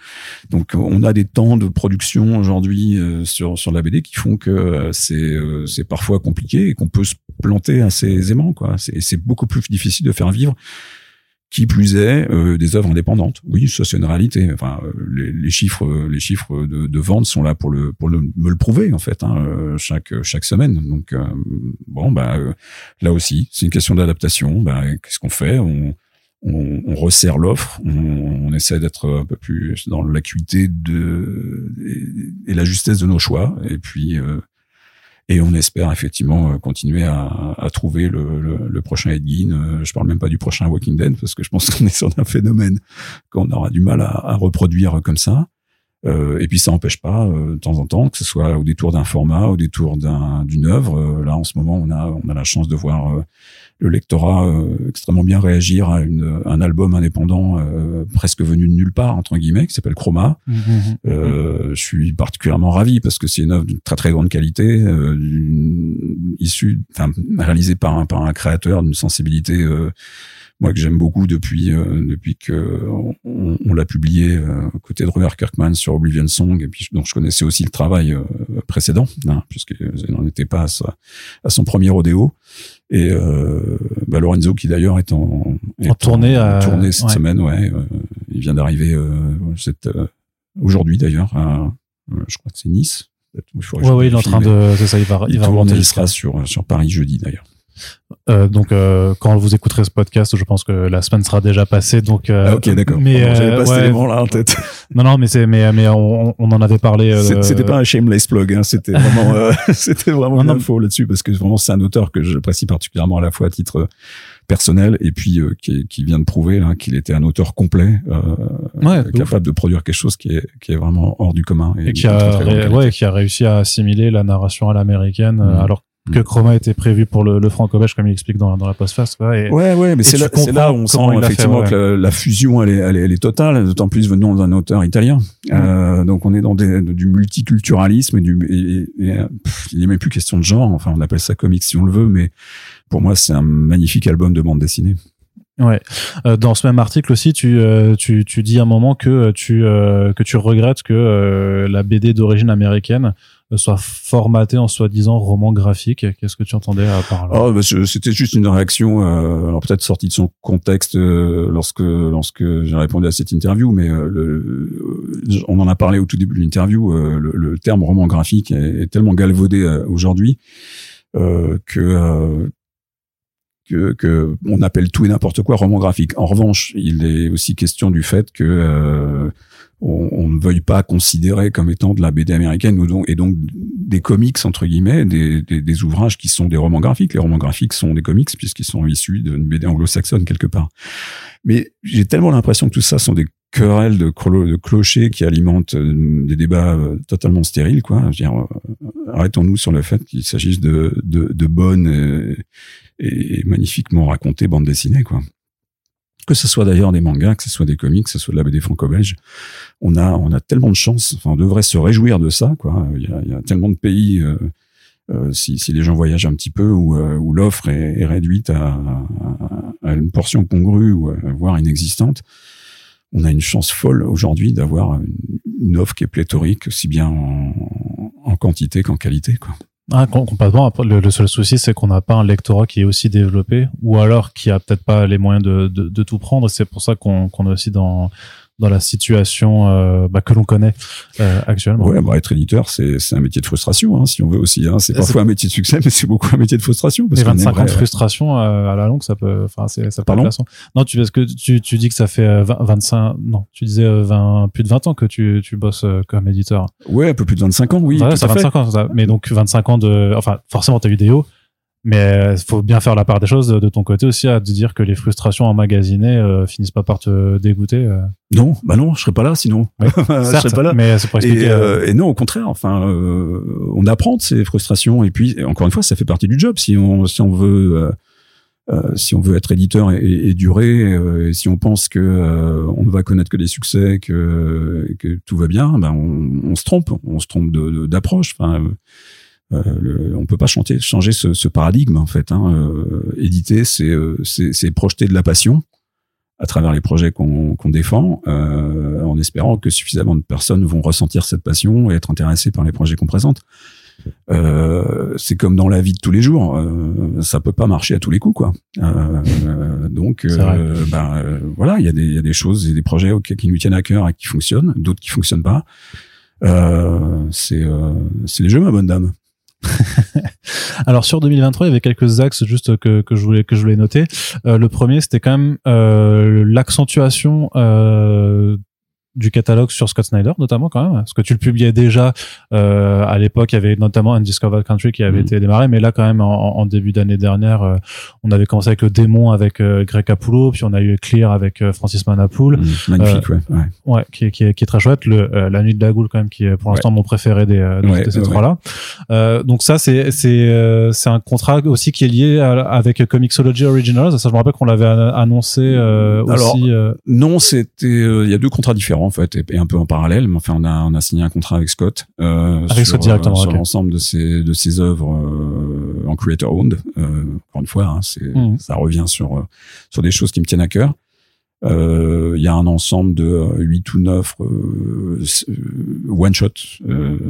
Donc on a des temps de production aujourd'hui euh, sur sur la BD qui font que c'est c'est parfois compliqué et qu'on peut se planter assez aisément quoi. C'est c'est beaucoup plus difficile de faire vivre qui plus est euh, des œuvres indépendantes. Oui, ça c'est une réalité. Enfin, euh, les, chiffres, les chiffres de, de, vente sont là pour le pour me le prouver en fait hein, euh, chaque chaque semaine. Donc bon, bah là aussi, c'est une question d'adaptation. Bah, qu'est-ce qu'on fait? On, resserre l'offre, on, on, essaie d'être un peu plus dans l'acuité de et, et, la justesse de nos choix, et puis et on espère effectivement euh, continuer à, trouver le, prochain Edgin. Euh, je parle même pas du prochain Walking Dead parce que je pense qu'on est sur un phénomène qu'on aura du mal à, reproduire comme ça. Euh, et puis ça n'empêche pas de temps en temps que ce soit au détour d'un format, au détour d'une œuvre. là en ce moment, on a on a la chance de voir le lectorat euh, extrêmement bien réagir à une, un album indépendant euh, presque venu de nulle part entre guillemets qui s'appelle Chroma. Mhm. Euh, je suis particulièrement ravi parce que c'est une œuvre d'une très très grande qualité, euh, issue, enfin réalisée par un par un créateur d'une sensibilité euh, moi que j'aime beaucoup depuis euh, depuis que on, on l'a publié euh, aux côtés de Robert Kirkman sur Oblivion Song et puis dont je connaissais aussi le travail euh, précédent hein, puisque n'en était pas à, sa, à, son premier rodéo et euh, bah Lorenzo qui d'ailleurs est en, est en tournée, en, en tournée cette ouais. semaine ouais euh, il vient d'arriver cette aujourd'hui d'ailleurs à je crois que c'est Nice ouais, ouais, il est en train de, c'est ça, il va, il, il va tourne, il sera sur, sur Paris jeudi d'ailleurs. Euh, donc euh, quand vous écouterez ce podcast, je pense que la semaine sera déjà passée. Donc euh, ah, ok d'accord. Mais bon, j'avais pas ouais, cet élément là en tête. Non non mais c'est mais mais on, on en avait parlé. Euh, c'était pas un shameless plug, hein, c'était vraiment euh, c'était vraiment non, info là-dessus parce que vraiment c'est un auteur que j'apprécie particulièrement à la fois à titre personnel et puis euh, qui, qui, vient de prouver hein, qu'il était un auteur complet, ouais, capable de produire quelque chose qui est qui est vraiment hors du commun et, et qui a ouais, qui a réussi à assimiler la narration à l'américaine mmh. alors que Chroma était prévu pour le, le franco-belge comme il explique dans, dans la postface ouais, ouais ouais mais c'est là, là où on sent effectivement fait, ouais. que la, la, fusion elle est, elle est, elle est totale d'autant plus venant d'un auteur italien mmh. euh, donc on est dans des, du multiculturalisme et du et, et, pff, il n'est même plus question de genre enfin on appelle ça comics si on le veut mais pour moi c'est un magnifique album de bande dessinée Ouais. Euh, dans ce même article aussi, tu, euh, tu, tu dis à un moment que tu, euh, que tu regrettes que euh, la BD d'origine américaine soit formatée en soi-disant roman graphique. Qu'est-ce que tu entendais par là? Oh, bah, C'était juste une réaction, euh, alors peut-être sortie de son contexte lorsque, lorsque j'ai répondu à cette interview, mais le, on en a parlé au tout début de l'interview. Le, le, terme roman graphique est, est tellement galvaudé aujourd'hui que que, que, on appelle tout et n'importe quoi roman graphique. En revanche, il est aussi question du fait que euh, on, on, ne veuille pas considérer comme étant de la BD américaine ou donc, et donc des comics entre guillemets, des, des, des, ouvrages qui sont des romans graphiques. Les romans graphiques sont des comics puisqu'ils sont issus d'une BD anglo-saxonne quelque part. Mais j'ai tellement l'impression que tout ça sont des querelles de, clo de clochers qui alimentent euh, des débats euh, totalement stériles. Quoi. Euh, arrêtons-nous sur le fait qu'il s'agisse de, de, de bonnes et, magnifiquement racontées bandes dessinées. Quoi que ce soit d'ailleurs des mangas, que ce soit des comics, que ce soit de la BD franco-belge, on a on a tellement de chance. Enfin, on devrait se réjouir de ça. Quoi. Il y a, il y a tellement de pays. Euh, euh, si, si, les gens voyagent un petit peu où, euh, où l'offre est, est, réduite à, à, à, une portion congrue ou voire inexistante, on a une chance folle aujourd'hui d'avoir une, une, offre qui est pléthorique, aussi bien en, en quantité qu'en qualité. Quoi. Ah, complètement. Le, seul souci, c'est qu'on n'a pas un lectorat qui est aussi développé, ou alors qui a peut-être pas les moyens de, tout prendre. C'est pour ça qu'on qu est aussi dans dans la situation euh, bah, que l'on connaît euh, actuellement. Ouais, bah, être éditeur, c'est c'est un métier de frustration, hein, si on veut aussi. Hein. C'est parfois un métier de succès, mais c'est beaucoup un métier de frustration. Parce et 25 ans de frustration euh, à la longue, ça peut, enfin, c'est ça peut Non, tu parce que tu tu dis que ça fait 20, 25, non, tu disais 20, plus de 20 ans que tu tu bosses comme éditeur. Ouais, un peu plus de 25 ans, oui. Ouais, ça 25 ans, ça. Mais donc 25 ans de, enfin, forcément, t'as eu des hauts. Mais il faut bien faire la part des choses de ton côté aussi, à te dire que les frustrations emmagasinées euh, finissent pas par te dégoûter. Euh. Non, bah non, je serais pas là sinon. Oui, je serais pas là. Mais c'est pour expliquer. Et, euh, et, non, au contraire. Enfin, euh, on apprend de ces frustrations. Et puis, encore une fois, ça fait partie du job. Si on si on veut si on veut être éditeur et, et durer, et si on pense que on ne va connaître que des succès, que que tout va bien, ben on, on se trompe. On se trompe d'approche. Enfin euh, le, on peut pas chanter, changer ce, ce, paradigme en fait. Hein. Euh, éditer, c'est euh, c'est projeter de la passion à travers les projets qu'on qu défend, euh, en espérant que suffisamment de personnes vont ressentir cette passion et être intéressées par les projets qu'on présente. Euh, c'est comme dans la vie de tous les jours, euh, ça peut pas marcher à tous les coups, quoi. Euh, donc, ben voilà, il y, a des, y a des choses et des projets qui nous tiennent à cœur et qui fonctionnent, d'autres qui fonctionnent pas. c'est c'est les jeux, ma bonne dame. Alors sur 2023, il y avait quelques axes juste que, je voulais que je voulais noter. Euh, le premier, c'était quand même euh, l'accentuation euh, du catalogue sur Scott Snyder notamment quand même parce que tu le publiais déjà euh, à l'époque il y avait notamment Undiscovered Country qui avait Mhm. été démarré mais là quand même en, en début d'année dernière euh, on avait commencé avec le démon avec euh, Greg Capullo puis on a eu Clear avec euh, Francis Manapoul Mm, magnifique, ouais. ouais. ouais qui est, qui est, qui est très chouette le euh, la nuit de la goule quand même qui est pour l'instant mon préféré des euh, de, ces trois là euh, donc ça c'est c'est euh, c'est un contrat aussi qui est lié à- avec Comixology Originals ça je me rappelle qu'on l'avait an- annoncé euh, Alors, aussi euh, Non, c'était. Il y a deux contrats différents en fait, et, et un peu en parallèle. Mais enfin, on a on a signé un contrat avec Scott. Euh, Avec sur, Scott directement, euh, sur l'ensemble de ses de ses œuvres euh, en creator owned. Encore une fois, hein, c'est Mhm. ça revient sur sur des choses qui me tiennent à cœur. Il y a un ensemble de euh, 8 ou 9 one shot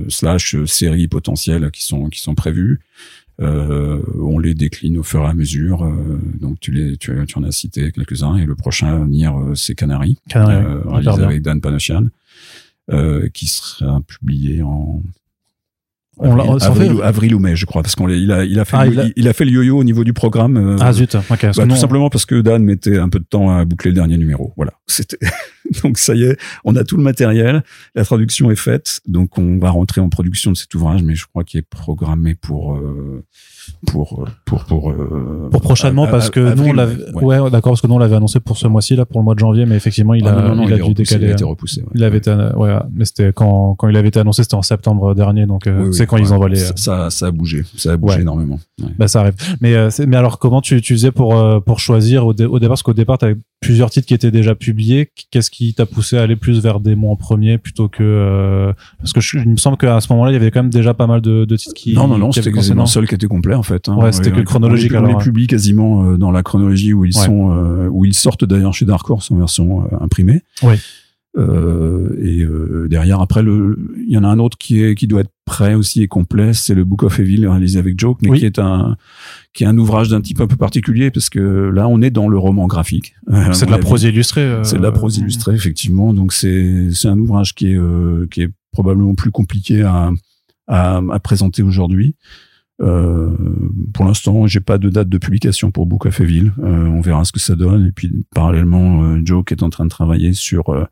slash séries potentielles qui sont qui sont prévues. Euh, on les décline au fur et à mesure. euh, donc tu les tu, tu en as cité quelques-uns. Et le prochain à venir euh, c'est Canary, Canary, euh, réalisé avec Dan Panosian, euh, qui sera publié en On avril, avril ou- avril ou mai, je crois, parce qu'on il a il a fait Ah, le, il a- il a fait le yo-yo au niveau du programme. euh, ah zut ok bah, tout simplement parce que Dan mettait un peu de temps à boucler le dernier numéro. Voilà. C'était donc ça y est, on a tout le matériel, la traduction est faite, donc on va rentrer en production de cet ouvrage, mais je crois qu'il est programmé pour euh, pour pour pour euh, pour prochainement à- parce que nous on l'avait ouais. ouais, d'accord parce que nous on l'avait annoncé pour ce mois-ci là pour le mois de janvier mais effectivement il Ah, a non, non, il a dû repoussé, décaler Il a été euh, repoussé. ouais. il avait été ouais mais c'était quand quand il avait été annoncé c'était en septembre dernier donc euh, oui, c'est quand ouais. ils envoient les Ça, ça, a bougé, ça a bougé énormément. Bah ça arrive. Mais euh, mais alors comment tu, tu faisais pour euh, pour choisir au, dé- au départ? Parce qu'au départ tu avais plusieurs titres qui étaient déjà publiés. Qu'est-ce qui t'a poussé à aller plus vers des mots en premier plutôt que euh, parce que je, il me semble qu'à ce moment-là il y avait quand même déjà pas mal de, de titres qui non, non, non, c'était concernant- seul qui était complet en fait. hein. Ouais, c'était que chronologique, On les, on publie quasiment euh, dans la chronologie où ils Ouais. sont, euh, où ils sortent d'ailleurs chez Dark Horse en version euh, imprimée. Euh, et euh, derrière, après, il y en a un autre qui est qui doit être prêt aussi et complet. C'est le Book of Evil réalisé avec Joke, mais Oui. qui est un qui est un ouvrage d'un type un peu particulier parce que là, on est dans le roman graphique. C'est de la prose illustrée. euh, c'est de la prose illustrée, effectivement. Donc c'est c'est un ouvrage qui est qui est probablement plus compliqué à à, à présenter aujourd'hui. Euh, pour l'instant, j'ai pas de date de publication pour Book of Evil. Euh, on verra ce que ça donne. Et puis parallèlement, euh, Joe qui est en train de travailler sur euh,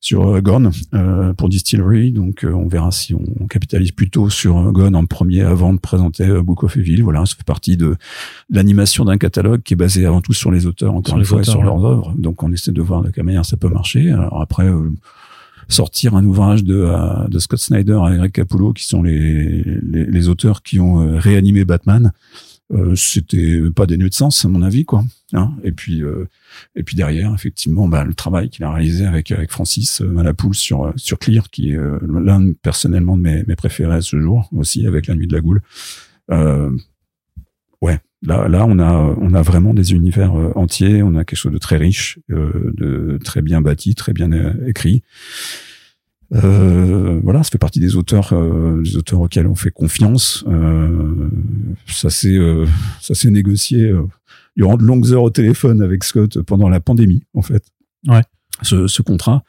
sur euh, Gone euh, pour Distillery. Donc euh, on verra si on capitalise plutôt sur Gone en premier avant de présenter Book of Evil. Voilà, ça fait partie de l'animation d'un catalogue qui est basé avant tout sur les auteurs, encore une fois, et sur leurs œuvres. Donc on essaie de voir de quelle manière ça peut marcher. Alors après. Sortir un ouvrage de, euh, de Scott Snyder et Greg Capullo, qui sont les, les, les auteurs qui ont euh, réanimé Batman, euh, c'était pas nœuds de sens à mon avis quoi. Hein et puis euh, et puis derrière effectivement bah, le travail qu'il a réalisé avec avec Francis euh, Malapoul sur euh, sur Clear, qui est l'un personnellement de mes, mes préférés à ce jour aussi avec La Nuit de la Goule. Ouais, là là on a on a vraiment des univers euh, entiers, on a quelque chose de très riche, euh, de très bien bâti, très bien euh, écrit. Euh, voilà, ça fait partie des auteurs, euh, des auteurs auxquels on fait confiance. Euh, ça s'est, euh, ça s'est négocié durant de longues heures au téléphone avec Scott pendant la pandémie, en fait. Ouais. Ce, ce contrat.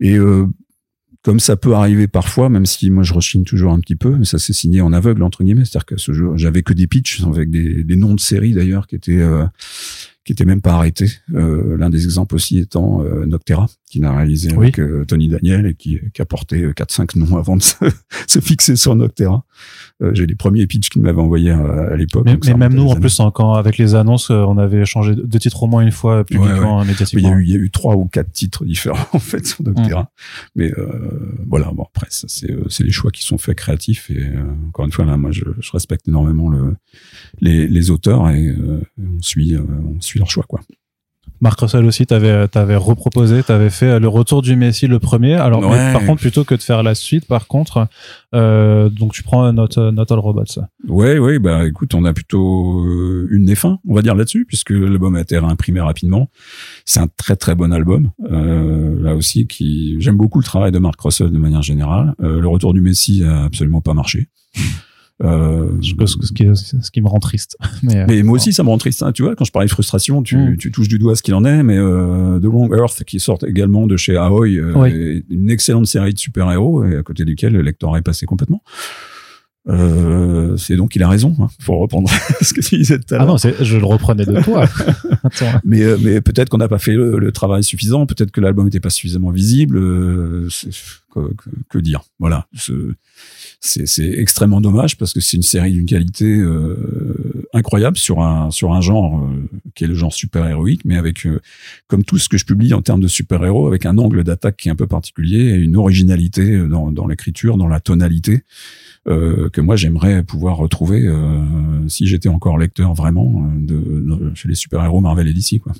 Et euh, comme ça peut arriver parfois, même si moi je rechigne toujours un petit peu, mais ça s'est signé en aveugle entre guillemets, c'est-à-dire que ce jeu, j'avais que des pitchs avec des, des noms de séries d'ailleurs qui étaient euh, qui étaient même pas arrêtés. Euh, L'un des exemples aussi étant euh, Noctera, qui l'a réalisé Oui. avec Tony Daniel et qui, qui a porté euh, 4-5 noms avant de se, se fixer sur Noctera. Euh, J'ai les premiers pitchs qu'il m'avait envoyés à, à l'époque. Mais, mais même nous, en plus, hein, quand, avec les annonces, euh, on avait changé de titre au moins une fois publiquement, Il y médiatiquement. a eu, il y a eu trois ou quatre titres différents en fait sur Noctera. Mais euh, voilà, bon après c'est euh, c'est les choix qui sont faits créatifs et euh, encore une fois là, moi je, je respecte énormément le, les, les auteurs et euh, on suit euh, on suit leur choix quoi. Marc Russell aussi, t'avais, t'avais reproposé, t'avais fait euh, le retour du Messi le premier. Alors, mais par contre, plutôt que de faire la suite, par contre, euh, donc tu prends Not, Not All Robots. Ouais, ouais, bah écoute, on a plutôt euh, une des fins, on va dire là-dessus, puisque l'album a été réimprimé rapidement. C'est un très très bon album, euh, là aussi. Qui j'aime beaucoup le travail de Mark Russell de manière générale. Euh, le retour du Messi a absolument pas marché. Euh, Ce, que- ce qui, ce qui me rend triste. Mais, euh, mais moi aussi, ça me rend triste. hein. Tu vois, quand je parlais de frustration, tu, Mm. tu touches du doigt ce qu'il en est. Mais euh, The Long Earth, qui sort également de chez Ahoy, euh, Oui. une excellente série de super-héros, et à côté duquel le lecteur est passé complètement. Euh, c'est donc il a raison, hein, pour reprendre ce que tu disais tout à Ah l'heure. non, c'est- je le reprenais de toi. Mais mais peut-être qu'on n'a pas fait le, le travail suffisant, peut-être que l'album n'était pas suffisamment visible. euh, que, que- que dire Voilà, Ce- c'est extrêmement dommage parce que c'est une série d'une qualité euh, incroyable sur un sur un genre euh, qui est le genre super héroïque, mais avec euh, comme tout ce que je publie en termes de super héros, avec un angle d'attaque qui est un peu particulier et une originalité dans dans l'écriture, dans la tonalité. euh, que moi j'aimerais pouvoir retrouver euh, si j'étais encore lecteur vraiment euh, de, de- chez les super héros Marvel et DC quoi.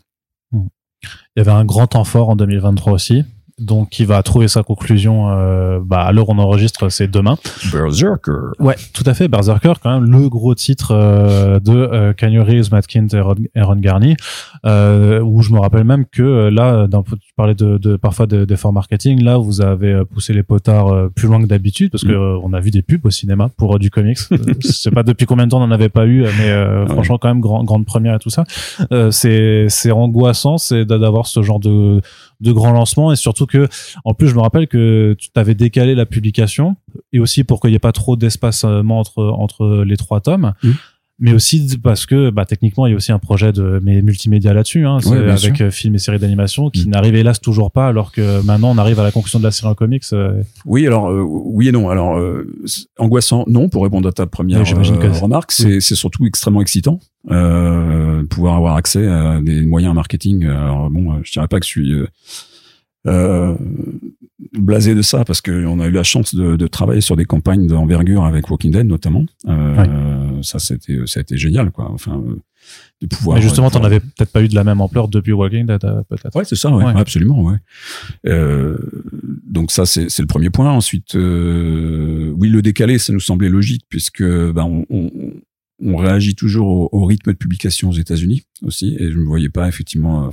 Il y avait un grand temps fort en 2023 aussi. Donc, qui va trouver sa conclusion euh, bah, à l'heure où on enregistre, c'est demain. Berserker. Ouais, tout à fait. Berserker, quand même, le gros titre euh, de euh, Keanu Reeves, Matt Kint et Ron, et Ron Garney, euh, où je me rappelle même que euh, là, tu parlais de, de parfois de- d'efforts marketing, là, vous avez euh, poussé les potards plus loin que d'habitude, parce que Mm. on a vu des pubs au cinéma pour du comics. Je sais pas depuis combien de temps on n'en avait pas eu, mais euh, Ouais. franchement, quand même, grand, grande première et tout ça. Euh, c'est c'est angoissant, c'est d'a- d'avoir ce genre de de grands lancements et surtout que en plus je me rappelle que tu t'avais décalé la publication et aussi pour qu'il n'y ait pas trop d'espacement entre entre les trois tomes Mhm. Mais aussi parce que bah techniquement il y a aussi un projet de mais multimédia là-dessus hein, avec sûr. euh, films et séries d'animation qui Mhm. n'arrive hélas toujours pas alors que maintenant on arrive à la conclusion de la série en comics euh, Oui, alors euh, oui et non. Alors euh, angoissant, non, pour répondre à ta première Oui, que remarque, c'est surtout extrêmement excitant de pouvoir avoir accès à des moyens marketing. Alors bon, je dirais pas que je suis euh, blasé de ça parce qu'on a eu la chance de, de travailler sur des campagnes d'envergure avec Walking Dead notamment. Euh, Ça, c'était a été génial, quoi. Enfin, euh, de pouvoir. mais justement t'en pouvoir- avais peut-être pas eu de la même ampleur depuis Walking Dead euh, peut-être Ouais, c'est ça, ouais, absolument, ouais. Euh, donc ça, c'est le premier point. Ensuite, euh, oui, le décalé, ça nous semblait logique puisque ben, on, on, on réagit toujours au, au rythme de publication aux États-Unis aussi, et je ne me voyais pas effectivement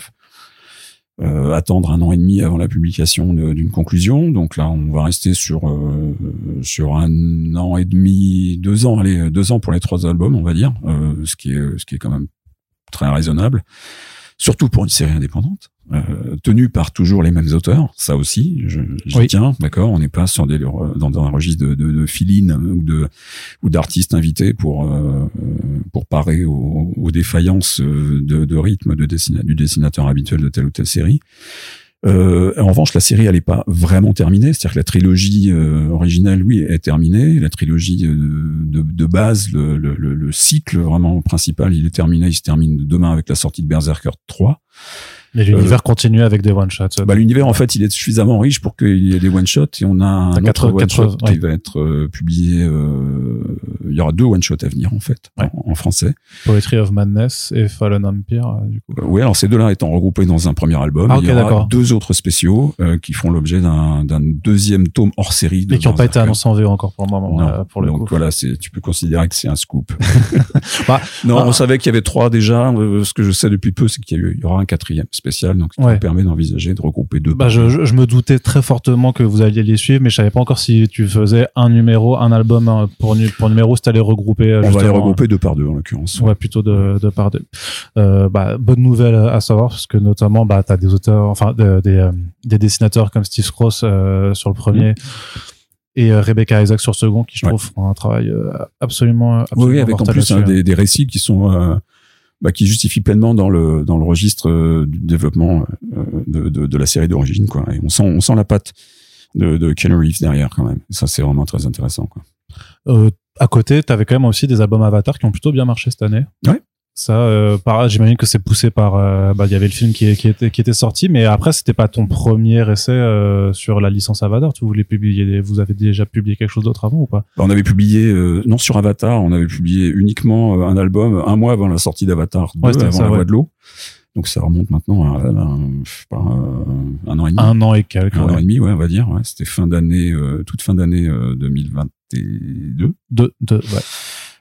euh, euh, attendre un an et demi avant la publication d'une conclusion. Donc là, on va rester sur euh, sur un an et demi, deux ans, allez, deux ans pour les trois albums, on va dire, euh, ce qui est ce qui est quand même très raisonnable, surtout pour une série indépendante. Euh, tenue par toujours les mêmes auteurs, ça aussi, je, j'y Oui. tiens, d'accord. On n'est pas sur des dans, un registre de, de, de fill-in ou de ou d'artistes invités pour euh, pour parer aux, aux défaillances euh, de, de rythme de dessina, du dessinateur habituel de telle ou telle série. Euh, en revanche, la série, elle n'est pas vraiment terminée. C'est-à-dire que la trilogie euh, originale, oui, est terminée. La trilogie euh, de, de base, le, le, le, le cycle vraiment principal, il est terminé. Il se termine demain avec la sortie de Berserker 3. Mais l'univers continue avec des one shots Bah, l'univers, en fait, il est suffisamment riche pour qu'il y ait des one-shots et on a un autre quatre- one-shot quatre- qui ouais. va être euh, publié. euh, il y aura deux one-shots à venir, en fait, Ouais. en, en français. Poetry of Madness et Fallen Empire euh, du coup Euh, oui, alors ces deux-là étant regroupés dans un premier album, Ah, il y aura deux autres spéciaux euh, qui font l'objet d'un deuxième tome hors série. de mais qui n'ont pas été annoncés en VO encore pour le moment Non. euh, pour le Donc coup voilà, tu peux considérer que c'est un scoop. Bah, non, bah, on savait qu'il y avait trois déjà. Euh, ce que je sais depuis peu, c'est qu'il y, y aura un quatrième spécial, donc Ouais. nous permet d'envisager de regrouper deux. Bah, je, me doutais très fortement que vous alliez les suivre, mais je savais pas encore si tu faisais un numéro, un album un- pour, nu- pour numéro, si t'allais regrouper. euh, on va les regrouper deux par deux en l'occurrence. Ouais, plutôt de, de par deux. Euh, bah, bonne nouvelle à savoir, parce que notamment, bah, t'as des auteurs, enfin, de- des, euh, des dessinateurs comme Steve Cross euh, sur le premier. Et euh, Rebecca Isaac sur le second, qui je Ouais. trouve font un travail euh, absolument, absolument Oui, avec en plus hein, là-dessus, des, des récits qui sont euh, bah, qui justifient pleinement dans le dans le registre euh, du développement euh, de, de, de la série d'origine quoi. Et on sent on sent la patte de, de Keanu Reeves derrière quand même. Ça c'est vraiment très intéressant quoi. Euh, à côté, t'avais quand même aussi des albums Avatar qui ont plutôt bien marché cette année. Ouais. Ça, euh, par, j'imagine que c'est poussé par. euh, bah, il y avait le film qui, qui était qui était sorti, mais après, c'était pas ton premier essai euh, sur la licence Avatar. Tu voulais publier, vous avez déjà publié quelque chose d'autre avant ou pas? Bah, on avait publié euh, non sur Avatar, on avait publié uniquement euh, un album un mois avant la sortie d'Avatar 2 Ouais, c'était avant ça, la ouais. voix de l'eau. Donc ça remonte maintenant à, à pas, euh, un an et demi. Un an et quelques. Un ouais. an et demi, ouais, on va dire. Ouais. C'était fin d'année, euh, toute fin d'année euh, 2022. Deux, deux, ouais.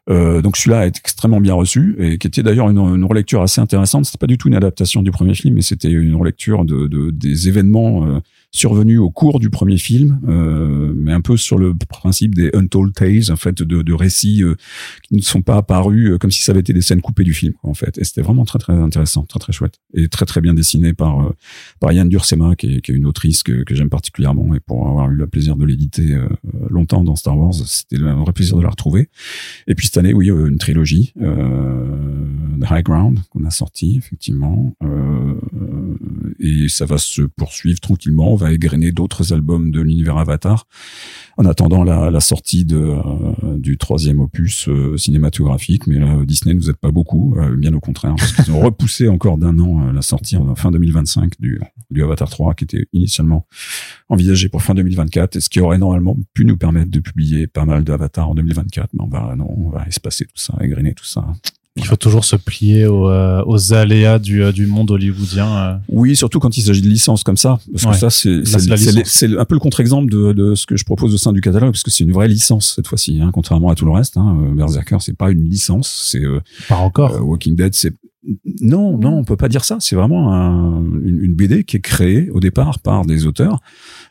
Euh, donc celui-là est extrêmement bien reçu et qui était d'ailleurs une, une relecture assez intéressante. C'était pas du tout une adaptation du premier film, mais c'était une relecture de, de- des événements euh, survenu au cours du premier film, euh, mais un peu sur le principe des untold tales, en fait, de, de récits euh, qui ne sont pas apparus euh, comme si ça avait été des scènes coupées du film, en fait. Et c'était vraiment très très intéressant, très très chouette, et très très bien dessiné par euh, par Yann Dursema, qui est, qui est une autrice que, que j'aime particulièrement, et pour avoir eu le plaisir de l'éditer longtemps dans Star Wars, c'était un vrai plaisir de la retrouver. Et puis cette année, oui, une trilogie, The High Ground, qu'on a sorti effectivement, et ça va se poursuivre tranquillement. On va égrener d'autres albums de l'univers Avatar en attendant la, sortie de, euh, du troisième opus euh, cinématographique. Mais là, Disney ne vous aide pas beaucoup, euh, bien au contraire, parce qu'ils ont repoussé encore d'un an la sortie fin 2025 du, du Avatar 3, qui était initialement envisagé pour fin 2024, et ce qui aurait normalement pu nous permettre de publier pas mal d'Avatar en 2024. Mais on non, on va espacer tout ça, égrener tout ça. Il faut toujours se plier aux, euh, aux aléas du, euh, du monde hollywoodien. Euh. Oui, surtout quand il s'agit de licences comme ça, parce que ça c'est un peu le contre-exemple de, de ce que je propose au sein du catalogue, parce que c'est une vraie licence cette fois-ci, hein, contrairement à tout le reste. Hein, Berserker, c'est pas une licence, c'est pas encore. Walking Dead, c'est non, non, on peut pas dire ça. C'est vraiment un, une, une, BD qui est créée au départ par des auteurs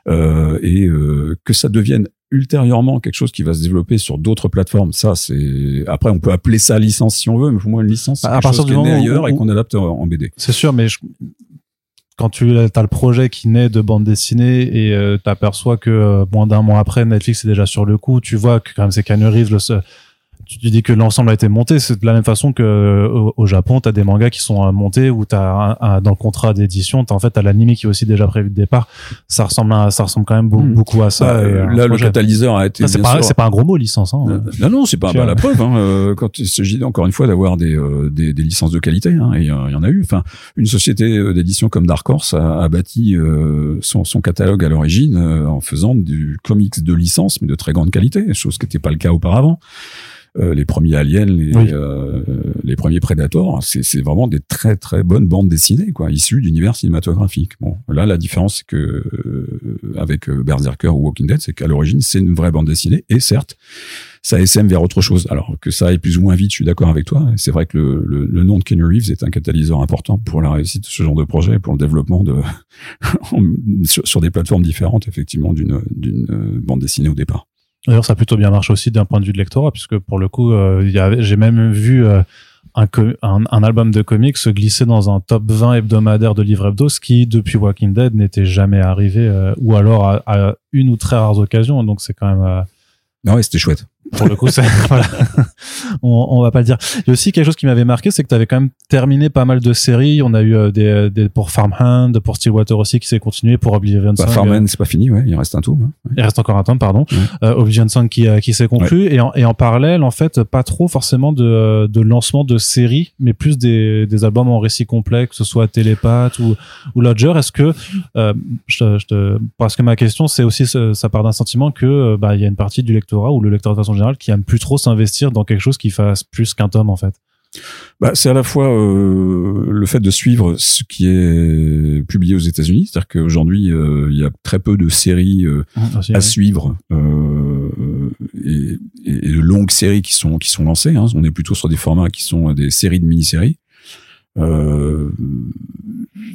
euh, et euh, que ça devienne ultérieurement quelque chose qui va se développer sur d'autres plateformes. Ça, c'est après on peut appeler ça licence si on veut, mais pour moi une licence c'est à quelque chose qui est né ailleurs et qu'on adapte en BD. C'est sûr, mais quand tu as le projet qui naît de bande dessinée et euh, tu aperçois que euh, moins d'un mois après Netflix est déjà sur le coup, tu vois que quand même c'est Keanu Reeves le tu dis que l'ensemble a été monté, c'est de la même façon que euh, au, Japon, tu as des mangas qui sont euh, montés où tu as dans le contrat d'édition, tu en fait as l'anime qui est aussi déjà prévu de départ. Ça ressemble à, ça ressemble quand même beaucoup, hmm. beaucoup à ça. Bah, là, le catalyseur a été c'est pas c'est pas un gros mot licence hein. Non non, c'est pas bah, la preuve hein, euh, quand il s'agit encore une fois d'avoir des, des, des licences de qualité hein, et il y en a eu. Enfin, une société d'édition comme Dark Horse a, a bâti son, son catalogue à l'origine en faisant du comics de licence mais de très grande qualité, chose qui n'était pas le cas auparavant. Euh, les premiers Aliens, les, euh, les premiers Predators, c'est vraiment des très très bonnes bandes dessinées, quoi, issues d'univers cinématographique. Bon, là, la différence, que euh, avec Berserker ou Walking Dead, c'est qu'à l'origine, c'est une vraie bande dessinée, et certes, ça SM vers autre chose. Alors que ça aille plus ou moins vite, je suis d'accord avec toi. C'est vrai que le, le, le, nom de Kenny Reeves est un catalyseur important pour la réussite de ce genre de projet, pour le développement de sur, sur, des plateformes différentes, effectivement, d'une d'une bande dessinée au départ. D'ailleurs, ça a plutôt bien marché aussi d'un point de vue de lectorat, puisque pour le coup, euh, j'ai même vu euh, un, album de comics se glisser dans un top 20 hebdomadaire de livres hebdo, qui, depuis Walking Dead, n'était jamais arrivé, euh, ou alors à, une ou très rares occasions. Donc c'est quand même... non, c'était chouette pour le coup, voilà. on, on va pas le dire. Il y a aussi quelque chose qui m'avait marqué, c'est que tu avais quand même terminé pas mal de séries. On a eu euh, des, des pour Farmhand, pour Stillwater aussi qui s'est continué, pour Oblivion bah, Song. Farmhand, euh, c'est pas fini, ouais. Il reste un tour. Hein. Il reste encore un temps, pardon. Euh, Oblivion Song qui, qui s'est conclu et, en, et en parallèle, en fait, pas trop forcément de, de lancement de séries, mais plus des, des albums en récit complet, que ce soit Télépathe ou, ou Lodger. Est-ce que, euh, je, je te, parce que ma question, c'est aussi, ça part d'un sentiment que, bah, il y a une partie du lectorat ou le lectorat de façon générale qui aime plus trop s'investir dans quelque chose qui fasse plus qu'un tome en fait bah, c'est à la fois euh, le fait de suivre ce qui est publié aux États-Unis, c'est-à-dire qu'aujourd'hui euh, il y a très peu de séries euh, ah, à suivre et, et, de longues séries qui sont qui sont lancées. Hein. On est plutôt sur des formats qui sont des séries de mini-séries. Euh,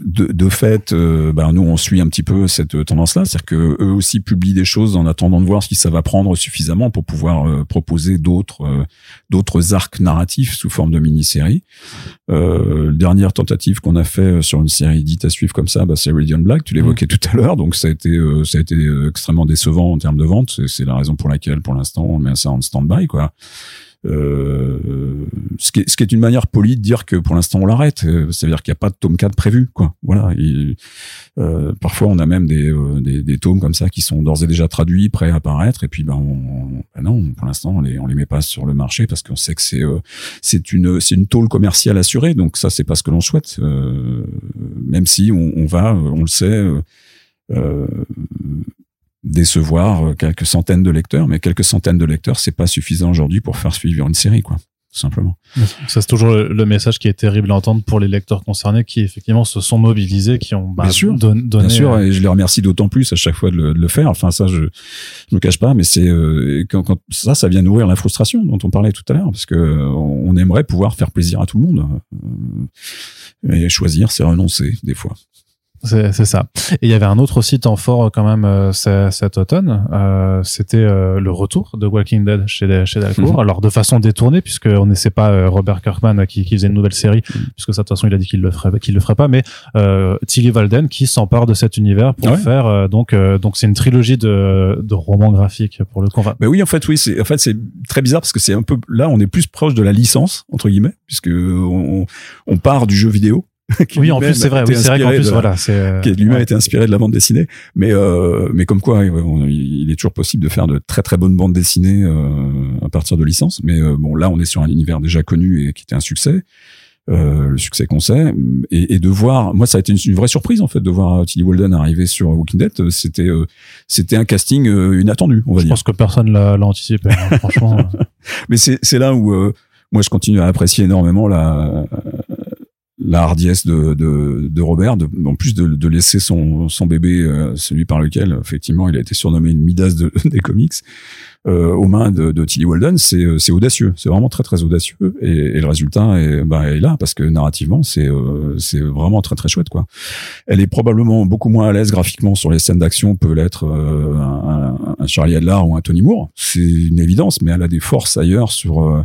de, de, fait, euh, ben nous on suit un petit peu cette tendance-là, c'est-à-dire que eux aussi publient des choses en attendant de voir si ça va prendre suffisamment pour pouvoir euh, proposer d'autres euh, d'autres arcs narratifs sous forme de mini-série. Euh, dernière tentative qu'on a fait sur une série dite à suivre comme ça, bah, c'est Radiant Black. Tu l'évoquais mm. tout à l'heure, donc ça a été ça a été extrêmement décevant en termes de vente. C'est la raison pour laquelle, pour l'instant, on met ça en stand-by, quoi. Euh, ce, qui est, ce qui est une manière polie de dire que pour l'instant on l'arrête. Euh, ça veut dire qu'il n'y a pas de tome 4 prévu, quoi. Voilà. euh, parfois on a même des, euh, des, des, tomes comme ça qui sont d'ores et déjà traduits, prêts à apparaître, et puis ben, on, ben non, pour l'instant on les on les met pas sur le marché parce qu'on sait que c'est c'est une c'est une tôle commerciale assurée. Donc ça c'est pas ce que l'on souhaite. même si on, on, va, on le sait. Euh, décevoir euh, quelques centaines de lecteurs, mais quelques centaines de lecteurs, c'est pas suffisant aujourd'hui pour faire suivre une série, quoi. Tout simplement. Ça, c'est toujours le message qui est terrible à entendre pour les lecteurs concernés qui, effectivement, se sont mobilisés, qui ont bah, bien sûr, donné. Bien sûr, euh, et je les remercie d'autant plus à chaque fois de le, faire. Enfin, ça, je ne me cache pas, mais c'est euh, quand, quand, ça, ça vient nourrir la frustration dont on parlait tout à l'heure, parce que on aimerait pouvoir faire plaisir à tout le monde. Mais choisir, c'est renoncer, des fois. C'est ça. Et il y avait un autre aussi temps fort euh, quand même euh, ce- cet automne. Euh, C'était euh, le retour de Walking Dead chez, chez Delcourt. Mhm. Alors de façon détournée, puisque on ne sait pas euh, Robert Kirkman euh, qui, qui faisait une nouvelle série, Mhm. puisque ça de toute façon il a dit qu'il le ferait, qu'il le ferait pas. Mais euh, Tilly Walden qui s'empare de cet univers pour Ouais. faire euh, donc euh, donc c'est une trilogie de, de romans graphiques pour le. Enfin, Mais oui, en fait, oui, c'est en fait c'est très bizarre parce que c'est un peu là, on est plus proche de la licence entre guillemets, puisque on, on part du jeu vidéo. Oui, en plus c'est vrai. Oui, c'est vrai qu'en plus de- voilà, c'est euh, qui lui-même ouais. a été inspiré de la bande dessinée. Mais euh, mais comme quoi, il est toujours possible de faire de très très bonnes bandes dessinées euh, à partir de licences. Mais euh, bon, là, on est sur un univers déjà connu et qui était un succès. Euh, le succès qu'on sait et, et de voir moi ça a été une, une vraie surprise en fait de voir Tilly Walden arriver sur Walking Dead c'était euh, c'était un casting euh, inattendu on va Je dire pense que personne l'a l'a anticipé. hein, franchement. euh. mais c'est c'est là où euh, moi je continue à apprécier énormément la la hardiesse de, de, de Robert, de, en plus de, de laisser son, son bébé, euh, celui par lequel effectivement il a été surnommé une Midas de, des comics, euh, aux mains de, de Tilly Walden, c'est euh, c'est audacieux, c'est vraiment très très audacieux, et, et le résultat est, bah, est là parce que narrativement c'est euh, c'est vraiment très très chouette quoi. Elle est probablement beaucoup moins à l'aise graphiquement sur les scènes d'action peut l'être euh, un- un Charlie Adler ou un Tony Moore, c'est une évidence, mais elle a des forces ailleurs sur euh,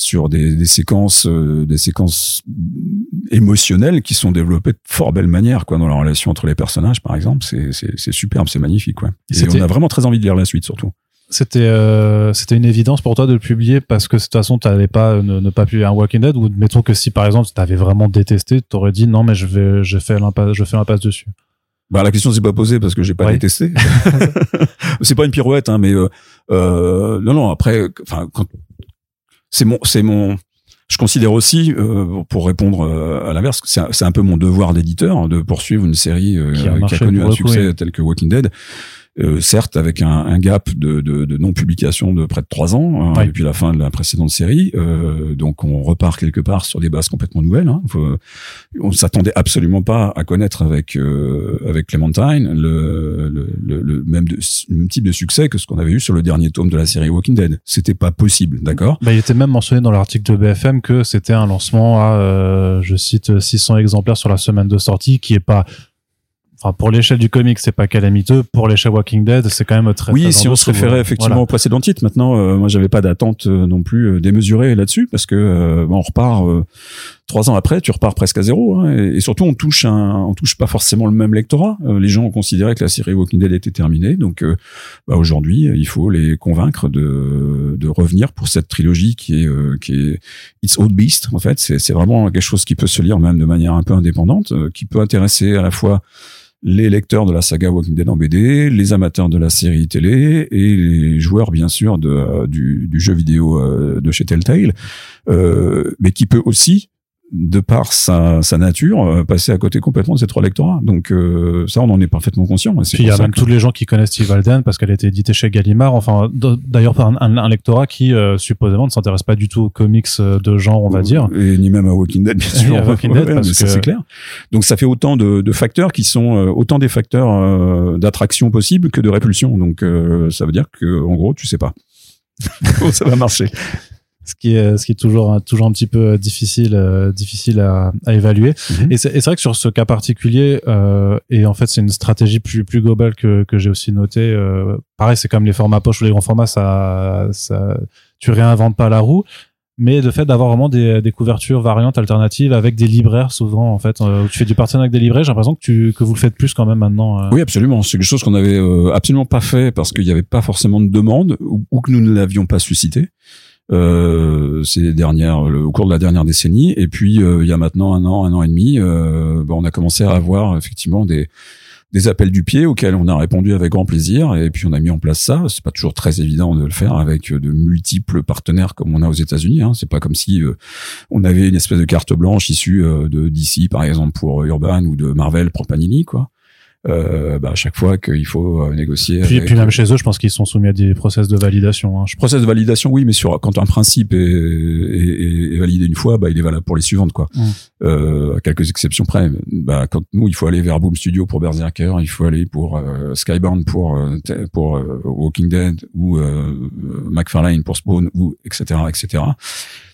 sur des, des séquences euh, des séquences émotionnelles qui sont développées de fort belle manière quoi dans la relation entre les personnages par exemple c'est c'est c'est superbe c'est magnifique quoi et on a vraiment très envie de lire la suite surtout C'était euh, c'était une évidence pour toi de le publier parce que de toute façon tu n'avais pas euh, ne, ne pas publier un Walking Dead ou mettons que si par exemple tu avais vraiment détesté, tu aurais dit non mais je vais je fais l'impasse je fais l'impasse dessus. bah la question s'est pas posée parce que j'ai pas Ouais. détesté c'est pas une pirouette hein mais euh, euh, non non après enfin quand c'est mon c'est mon je considère aussi, euh, pour répondre euh, à l'inverse, c'est un, peu mon devoir d'éditeur hein, de poursuivre une série euh, Qui a qui, a marché connu un succès oui. tel que Walking Dead. Euh, certes, avec un, un gap de, de, de non-publication de près de trois ans hein, Ouais. depuis la fin de la précédente série, euh, donc on repart quelque part sur des bases complètement nouvelles. Hein. Faut- on s'attendait absolument pas à connaître avec euh, avec Clementine le, le, le, le même, de, le même type de succès que ce qu'on avait eu sur le dernier tome de la série Walking Dead. C'était pas possible, d'accord? Bah, il était même mentionné dans l'article de BFM que c'était un lancement à euh, je cite 600 exemplaires sur la semaine de sortie qui est pas Enfin, pour l'échelle du comic, c'est pas calamiteux. Pour l'échelle Walking Dead, c'est quand même très. Oui, très si on se référait voilà. effectivement Voilà. au précédent titre, maintenant, euh, moi, j'avais pas d'attente euh, non plus euh, démesurée là-dessus, parce que euh, on repart euh, trois ans après, tu repars presque à zéro, hein, et, et surtout on touche un, on touche pas forcément le même lectorat. Les gens ont considéré que la série Walking Dead était terminée, donc bah, aujourd'hui, il faut les convaincre de, de revenir pour cette trilogie qui est, euh, qui est It's Old Beast. En fait, c'est c'est vraiment quelque chose qui peut se lire même de manière un peu indépendante, euh, qui peut intéresser à la fois les lecteurs de la saga Walking Dead en BD, les amateurs de la série télé et les joueurs bien sûr de, euh, du, du jeu vidéo euh, de chez Telltale, euh, mais qui peut aussi de par sa, sa nature, euh, passer à côté complètement de ces trois lectorats. Donc euh, ça, on en est parfaitement conscient. Puis il y a même que- tous les gens qui connaissent Steve Alden parce qu'elle a été éditée chez Gallimard. Enfin, d'ailleurs par un, un- un lectorat qui euh, supposément ne s'intéresse pas du tout aux comics de genre, on va dire. Et ni même à Walking Dead, bien sûr. à Walking Dead, Ouais, parce que- c'est clair. Donc ça fait autant de, de facteurs qui sont autant des facteurs euh, d'attraction possible que de répulsion. Donc ça veut dire que en gros, tu sais pas comment ça va marcher. Ce qui est ce qui est toujours un- toujours un petit peu euh, difficile euh, difficile à, à évaluer Mhm. et c'est et c'est vrai que sur ce cas particulier euh, et en fait c'est une stratégie plus plus globale que que j'ai aussi noté euh, pareil c'est comme les formats poche ou les grands formats ça ça tu réinventes pas la roue mais le fait d'avoir vraiment des, des couvertures variantes alternatives avec des libraires souvent en fait où tu fais du partenariat avec des libraires j'ai l'impression que tu que vous le faites plus quand même maintenant. Oui, absolument. C'est quelque chose qu'on avait absolument pas fait parce qu'il n'y avait pas forcément de demande ou, ou que nous ne l'avions pas suscité. Euh, ces dernières, le- au cours de la dernière décennie. Et puis, euh, il y a maintenant un an, un an et demi, bah, on a commencé à avoir effectivement des des appels du pied auxquels on a répondu avec grand plaisir et puis on a mis en place ça. C'est pas toujours très évident de le faire avec de multiples partenaires comme on a aux États-Unis. Hein. C'est pas comme si euh, on avait une espèce de carte blanche issue de DC par exemple pour Urban ou de Marvel pour Panini quoi. Euh, bah, à chaque fois qu'il faut euh, négocier. puis, puis même chez eux je pense qu'ils sont soumis à des process de validation hein. Process de validation, oui, mais sur quand un principe est, est, est validé une fois, bah, il est valable pour les suivantes, quoi. Mm. Euh, à quelques exceptions près. Bah, quand nous, il faut aller vers Boom Studio pour Berserker, il faut aller pour euh, Skybound pour euh, pour euh, Walking Dead ou euh, McFarlane pour Spawn ou etc etc.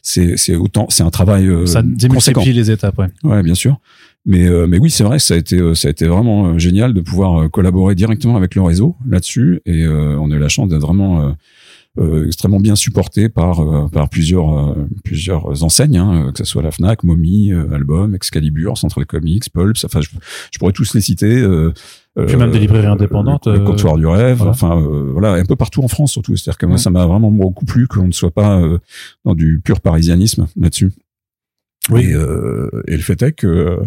C'est c'est autant c'est un travail euh, ça conséquent. les étapes ouais Ouais, bien sûr. Mais, euh, mais oui, c'est vrai, ça a été, euh, ça a été vraiment euh, génial de pouvoir collaborer directement avec le réseau là-dessus. Et on a eu la chance d'être vraiment extrêmement bien supporté par, par plusieurs, plusieurs enseignes, hein, que ce soit la Fnac, Momi, Album, Excalibur, Central Comics, Pulps. Enfin, je, pourrais tous les citer. Puis même des librairies indépendantes. Le, comptoir du rêve. Enfin, voilà, un peu partout en France surtout. C'est-à-dire que moi, ça m'a vraiment beaucoup plu qu'on ne soit pas dans du pur parisianisme là-dessus. Oui. Et, et, le fait est que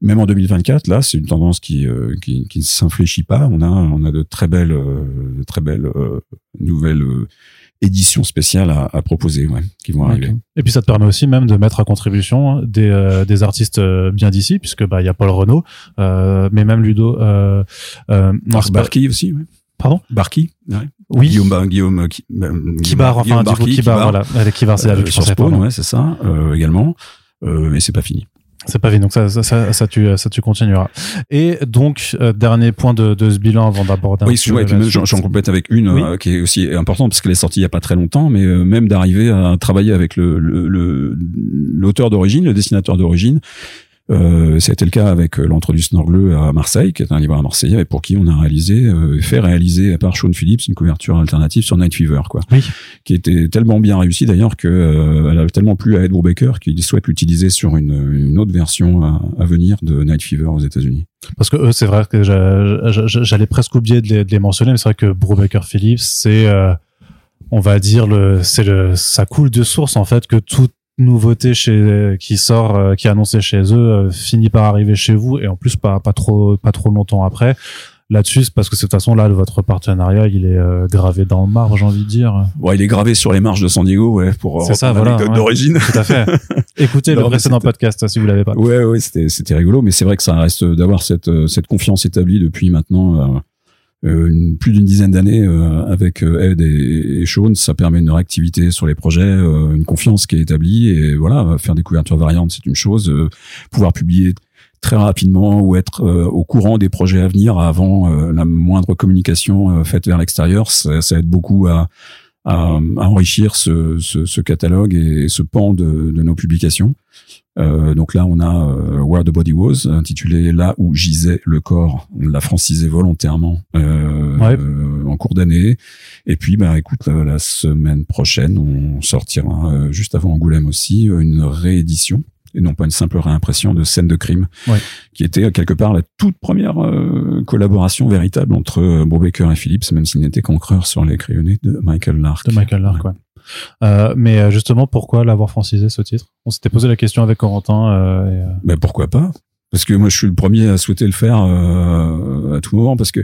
même en 2024, là, c'est une tendance qui euh, qui, qui s'infléchit pas. On a on a de très belles euh, de très belles euh, nouvelles éditions spéciales à, à proposer, ouais, qui vont arriver. Et puis ça te permet aussi même de mettre à contribution des, des artistes bien d'ici, puisque bah il y a Paul Renault, mais même Ludo. Euh, euh, Barky aussi. Ouais. Pardon? Barky. Ouais. Oui. Guillaume, Guillaume, qui, Kibar, enfin, du coup, Kibar, voilà. Kibar, c'est la sur Spawn, ouais, c'est ça, euh, également. Euh, mais c'est pas fini. C'est pas vite, donc ça, ça, ça, ça, tu, ça tu continueras. Et donc, euh, dernier point de, de ce bilan avant d'aborder. Oui, excuse-moi, j'en complète avec une euh, qui est aussi importante parce qu'elle est sortie il y a pas très longtemps, mais euh, même d'arriver à travailler avec le l'auteur le, d'origine, le dessinateur d'origine, euh, C'était le cas avec euh, l'entre du Snorgle à Marseille, qui est un livre à Marseille, et pour qui on a réalisé, euh, fait réaliser par Sean Phillips une couverture alternative sur Night Fever, quoi, oui. qui était tellement bien réussie d'ailleurs que euh, elle a tellement plu à Ed Brubaker qu'il souhaite l'utiliser sur une, une, autre version à, à, venir de Night Fever aux États-Unis. Parce que eux, c'est vrai que j'allais presque oublier de les, de les, mentionner, mais c'est vrai que Brubaker Phillips, c'est on va dire le c'est le ça coule de source en fait que tout nouveauté chez qui sort euh, qui est annoncé chez eux euh, finit par arriver chez vous et en plus pas pas trop pas trop longtemps après. Là-dessus parce que de toute façon là votre partenariat il est euh, gravé dans le marbre j'ai envie de dire. Ouais il est gravé sur les marges de San Diego ouais pour c'est ça voilà d'origine. Tout à fait. Écoutez le précédent podcast si vous l'avez pas. Ouais ouais c'était c'était rigolo mais c'est vrai que ça reste d'avoir cette cette confiance établie depuis maintenant euh, une, plus d'une dizaine d'années euh, avec euh, Ed et, et, Sean, ça permet une réactivité sur les projets, une confiance qui est établie et voilà, faire des couvertures variantes, c'est une chose, pouvoir publier très rapidement ou être au courant des projets à venir avant la moindre communication faite vers l'extérieur, ça, ça, aide beaucoup à, à, enrichir ce, ce, ce, catalogue et ce pan de, de nos publications. Euh, donc là, on a euh, Where the Body Was, intitulé Là où gisait le corps. On l'a francisé volontairement euh, euh en cours d'année. Et puis, bah, écoute, la, semaine prochaine, on sortira euh, juste avant Angoulême aussi une réédition et non pas une simple réimpression de scène de crime, ouais. qui était quelque part la toute première collaboration véritable entre Brubaker et Phillips, même s'il n'était qu'encreur sur les crayonnés de Michael Lark. De Michael Lark, ouais. Euh, mais euh, justement, pourquoi l'avoir francisé ce titre? On s'était posé la question avec Corentin. Euh, et, Mais pourquoi pas? Parce que moi, je suis le premier à souhaiter le faire à tout moment, parce que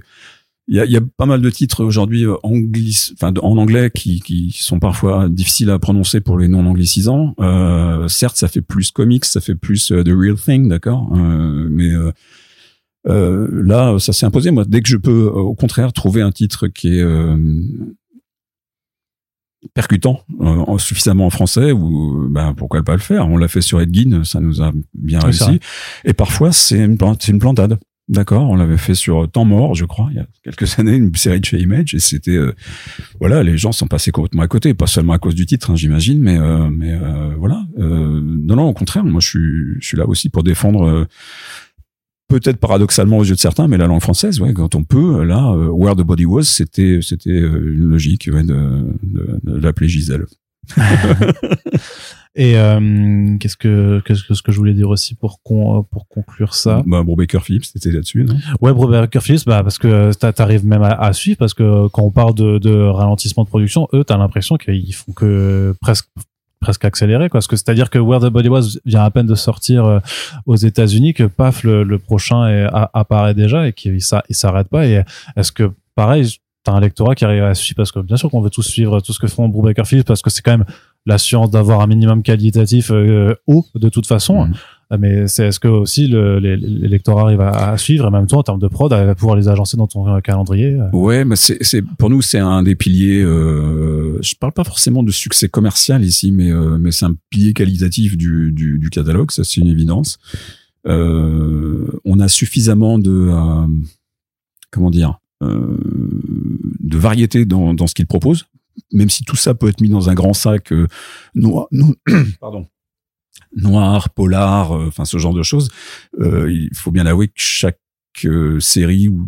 il y a, y a, pas mal de titres aujourd'hui anglis, enfin en anglais qui, qui sont parfois difficiles à prononcer pour les non anglicisants. Euh, certes, ça fait plus comics, ça fait plus the real thing, d'accord. Euh, mais euh, là, ça s'est imposé. Moi, dès que je peux, au contraire, trouver un titre qui est percutant euh, suffisamment en français ou ben pourquoi pas le faire? On l'a fait sur Edgin ça nous a bien réussi et parfois c'est une c'est une plantade d'accord on l'avait fait sur Temps mort je crois il y a quelques années une série de chez Image et c'était euh, voilà les gens sont passés complètement à côté pas seulement à cause du titre hein, j'imagine mais euh, mais voilà non non au contraire moi je suis je là aussi pour défendre peut-être paradoxalement aux yeux de certains, mais la langue française, ouais, quand on peut, là, euh, Where the Body Was, c'était c'était euh, une logique ouais, de, de, de. Et euh, qu'est-ce que qu'est-ce que ce que je voulais dire aussi pour con, pour conclure ça? Bah Baker Phillips, c'était là-dessus, non? Ouais, Baker Phillips, bah parce que t'arrives même à, à, suivre parce que quand on parle de, de ralentissement de production, eux, t'as l'impression qu'ils font que presque presque accéléré quoi. Parce que c'est à dire que Where the Body Was vient à peine de sortir euh, aux États-Unis que paf le, le prochain est, apparaît déjà et qu'il il s'arrête pas. Et est-ce que pareil t'as un lectorat qui arrive à suivre? Parce que bien sûr qu'on veut tous suivre tout ce que font Brubaker Phillips parce que c'est quand même l'assurance d'avoir un minimum qualitatif euh, haut de toute façon. Mmh. Ah, mais c'est est-ce que aussi lecteurs arrivent à, suivre et même toi en termes de prod à pouvoir les agencer dans ton euh, calendrier euh? Ouais mais c'est pour nous c'est un des piliers euh, je parle pas forcément de succès commercial ici mais euh, mais c'est un pilier qualitatif du, du, du catalogue ça c'est une évidence. Euh, on a suffisamment de comment dire de variété dans, dans ce qu'il propose même si tout ça peut être mis dans un grand sac nous, nous pardon noir, polar, enfin ce genre de choses. il faut bien avouer que chaque série ou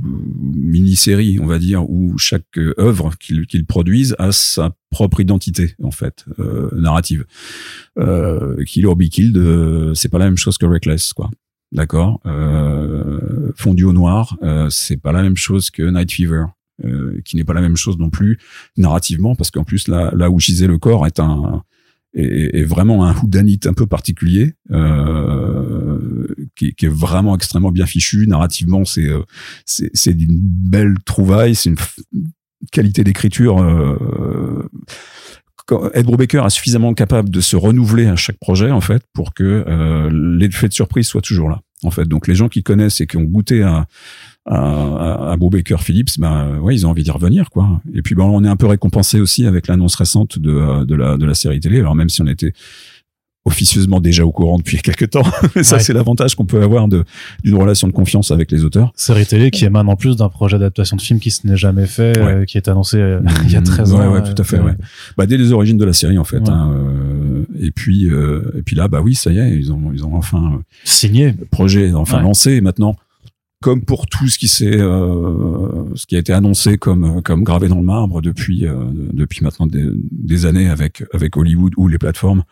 mini-série, on va dire, ou chaque œuvre qu'il produise a sa propre identité en fait narrative. Euh, Kill or Be Killed, c'est pas la même chose que Reckless, quoi. D'accord? Euh, au noir, euh, c'est pas la même chose que Night Fever, euh, qui n'est pas la même chose non plus narrativement, parce qu'en plus là, là où gisait le corps est un est, vraiment un whodunit un peu particulier, euh, qui, qui, est vraiment extrêmement bien fichu. Narrativement, c'est euh, c'est d'une belle trouvaille, c'est une qualité d'écriture. Euh, Ed Brubaker est suffisamment capable de se renouveler à chaque projet en fait pour que euh, l'effet de surprise soit toujours là en fait donc les gens qui connaissent et qui ont goûté à à, à Brubaker Phillips ben ouais ils ont envie d'y revenir quoi et puis ben on est un peu récompensé aussi avec l'annonce récente de de la de la série télé alors même si on était officieusement déjà au courant depuis quelques temps. ça, c'est l'avantage qu'on peut avoir de d'une relation de confiance avec les auteurs. Série télé qui émane en plus d'un projet d'adaptation de film qui se n'est jamais fait, euh, qui est annoncé euh, il y a 13 ans. Ouais, tout à fait. Ouais. Bah, dès les origines de la série, en fait. Hein, euh, et puis, et puis là, bah oui, ça y est, ils ont, ils ont enfin signé, projet enfin lancé. maintenant, comme pour tout ce qui s'est, ce qui a été annoncé comme comme gravé dans le marbre depuis depuis maintenant des, des années avec avec Hollywood ou les plateformes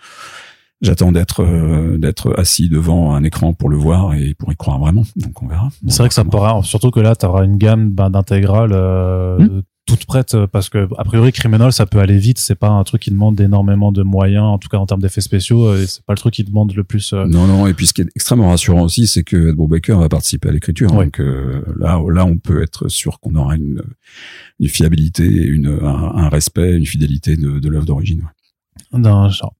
J'attends d'être euh, d'être assis devant un écran pour le voir et pour y croire vraiment. Donc on verra. C'est vrai que ça pourra, surtout que là, tu auras une gamme ben, d'intégrales euh, hmm. Toute prête parce que a priori Criminal ça peut aller vite. C'est pas un truc qui demande énormément de moyens, en tout cas en termes d'effets spéciaux. Euh, c'est pas le truc qui demande le plus. Non non. Et puis ce qui est extrêmement rassurant aussi, c'est que Ed Baker va participer à l'écriture. Donc là là on peut être sûr qu'on aura une une fiabilité, une un, respect, une fidélité de, de l'œuvre d'origine d'un genre.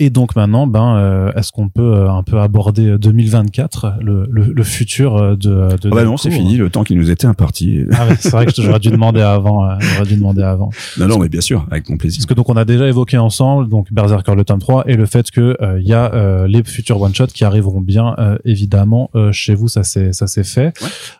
Et donc maintenant, ben, euh, est-ce qu'on peut euh, un peu aborder 2024, euh, le, le, le futur de, de ah bah non, c'est fini, le temps qui nous était imparti. Ah ouais, c'est vrai que j'aurais dû demander avant. j'aurais dû demander avant. Non, non, mais bien sûr, avec mon plaisir. Parce que donc on a déjà évoqué ensemble, donc Berserker le tome 3 et le fait que il y a les futurs one shot qui arriveront bien évidemment chez vous, ça c'est ça c'est fait.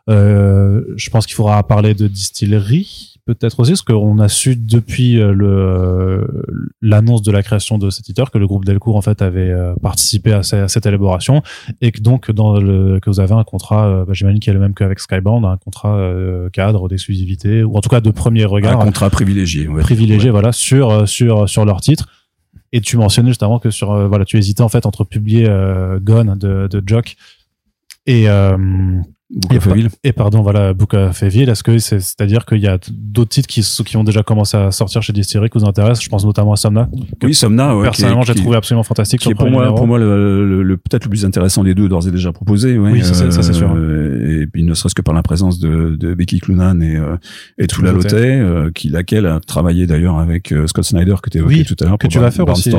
je pense qu'il faudra parler de distillerie peut-être aussi, parce qu'on a su depuis euh, le l'annonce de la création de cet éditeur que le groupe Delcourt en fait avait euh, participé à, cette élaboration et que donc dans le que vous avez un contrat, euh, bah, j'imagine qu'il est le même qu'avec Skybound, un contrat cadre d'exclusivité ou en tout cas de premier regard, un contrat privilégié, privilégié, voilà, sur sur sur leur titre. Et tu mentionnais justement que sur voilà, tu hésitais en fait entre publier Gone de, de Jock et et, pardon, voilà, Book of Evil. Est-ce que c'est, c'est-à-dire qu'il y a d'autres titres qui, qui ont déjà commencé à sortir chez Distillery qui vous intéressent? Je pense notamment à Somna. Oui, Somna. Ouais, personnellement, j'ai trouvé absolument fantastique. Qui est pour moi, pour moi, le, le, peut-être le plus intéressant des deux d'ores et déjà proposé. Ouais, oui, ça, ça c'est sûr. Euh, et puis, ne serait-ce que par la présence de, de Becky Clunan et, euh, et Tula Lotte, euh, qui laquelle a travaillé d'ailleurs avec euh, Scott Snyder que tu évoqué oui, tout à l'heure. Que tu vas faire aussi.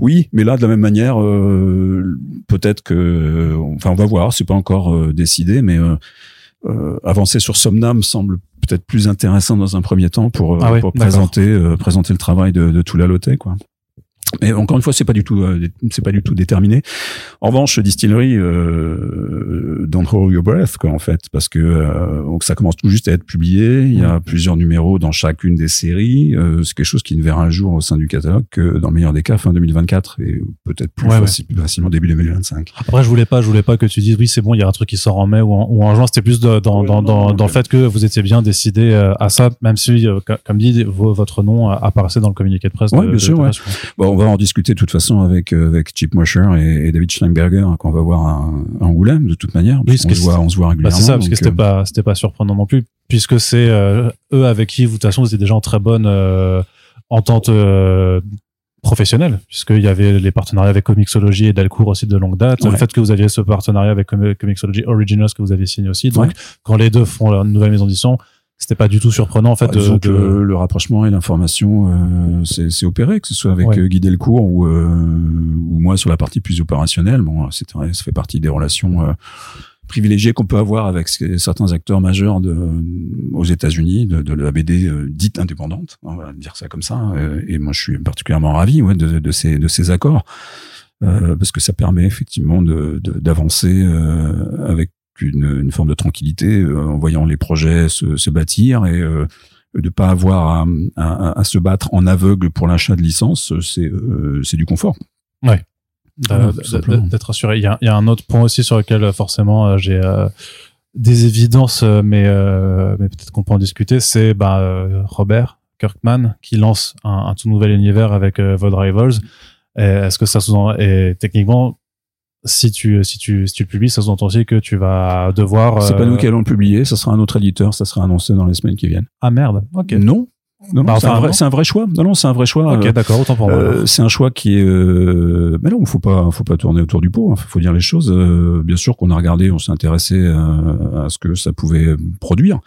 Oui, mais là, de la même manière, peut-être que, enfin, on va voir. C'est pas encore décidé, mais euh, avancer sur Somna me semble peut-être plus intéressant dans un premier temps pour, euh, ah pour présenter euh, présenter le travail de, de Lotte, quoi. Mais encore une fois, c'est pas du tout, euh, c'est pas du tout déterminé. En revanche, distillerie, euh, don't hold your breath, quoi, en fait, parce que euh, donc ça commence tout juste à être publié. Il y a plusieurs numéros dans chacune des séries. Euh, c'est quelque chose qui ne verra un jour au sein du catalogue que dans le meilleur des cas fin 2024 et peut-être plus, facilement début 2025. Après, je voulais pas, je voulais pas que tu dises oui, c'est bon, il y a un truc qui sort en mai ou en, juin. C'était plus dans dans, dans, dans, le fait que vous étiez bien décidé à ça, même si, comme dit, votre nom apparaissait dans le communiqué de presse. Oui, bien sûr. Bon, va en discuter de toute façon avec euh, avec Chip Mosher et, David Schleinberger hein, qu'on va voir à, Angoulême de toute manière. Oui, on se voit, on se voit bah, régulièrement. c'est ça, parce que c'était euh, pas c'était pas surprenant non plus, puisque c'est euh, eux avec qui vous de toute façon vous étiez déjà en très bonne entente professionnelle, puisqu'il y avait les partenariats avec Comixology et Delcourt aussi de longue date. Le fait que vous aviez ce partenariat avec Comixology Originals que vous aviez signé aussi. Donc, quand les deux font leur nouvelle maison d'édition, c'était pas du tout surprenant en fait. Bah, de, le rapprochement et l'information, euh, c'est opéré, que ce soit avec ouais. Euh, Guy Delcourt ou, euh, ou moi sur la partie plus opérationnelle. Bon, c'est ça fait partie des relations euh, privilégiées qu'on peut avoir avec certains acteurs majeurs de, aux États-Unis de, de la BD dite indépendante, on va dire ça comme ça. et moi, je suis particulièrement ravi ouais, de, de, ces de ces accords. parce que ça permet effectivement de d'avancer avec une, une forme de tranquillité euh, en voyant les projets se, se bâtir et euh, de pas avoir à, à, à, se battre en aveugle pour l'achat de licence, c'est euh, c'est du confort. Ouais. simplement. d'être assuré. Il y, a, il y a un autre point aussi sur lequel forcément j'ai euh, des évidences, mais, euh, mais peut-être qu'on peut en discuter. C'est bah, Robert Kirkman qui lance un, un tout nouvel univers avec euh, Rivals. Est-ce que ça sous et techniquement, si tu si tu si tu le publies, ça sous-entend aussi que tu vas devoir. C'est pas euh, nous qui allons le publier, ça sera un autre éditeur, ça sera annoncé dans les semaines qui viennent. Ah merde. Ok. Non, non, Bah, c'est enfin, un, vrai- non. c'est un vrai choix. Non, non, c'est un vrai choix. Ok, Euh, d'accord. Autant pour moi. Euh, c'est un choix qui est. Euh... Mais non, faut pas, faut pas tourner autour du pot. Il faut dire les choses. Euh, bien sûr qu'on a regardé, on s'est intéressé euh, à ce que ça pouvait produire.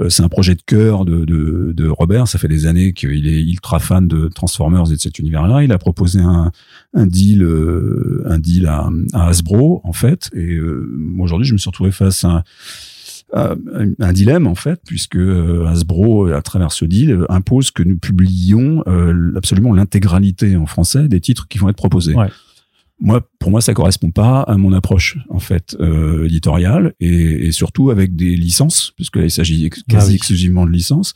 Euh, c'est un projet de cœur de, de, de Robert. Ça fait des années qu'il est ultra fan de Transformers et de cet univers-là. Il a proposé un, un deal, euh, un deal à, à Hasbro en fait. Et euh, aujourd'hui, je me suis retrouvé face à à un dilemme en fait, puisque euh, Hasbro, à travers ce deal, euh, impose que nous publions euh, absolument l'intégralité en français des titres qui vont être proposés. Ouais. Moi, pour moi, ça correspond pas à mon approche en fait euh, éditoriale et, et surtout avec des licences, puisque là, il s'agit ex- quasi Ah oui. exclusivement de licences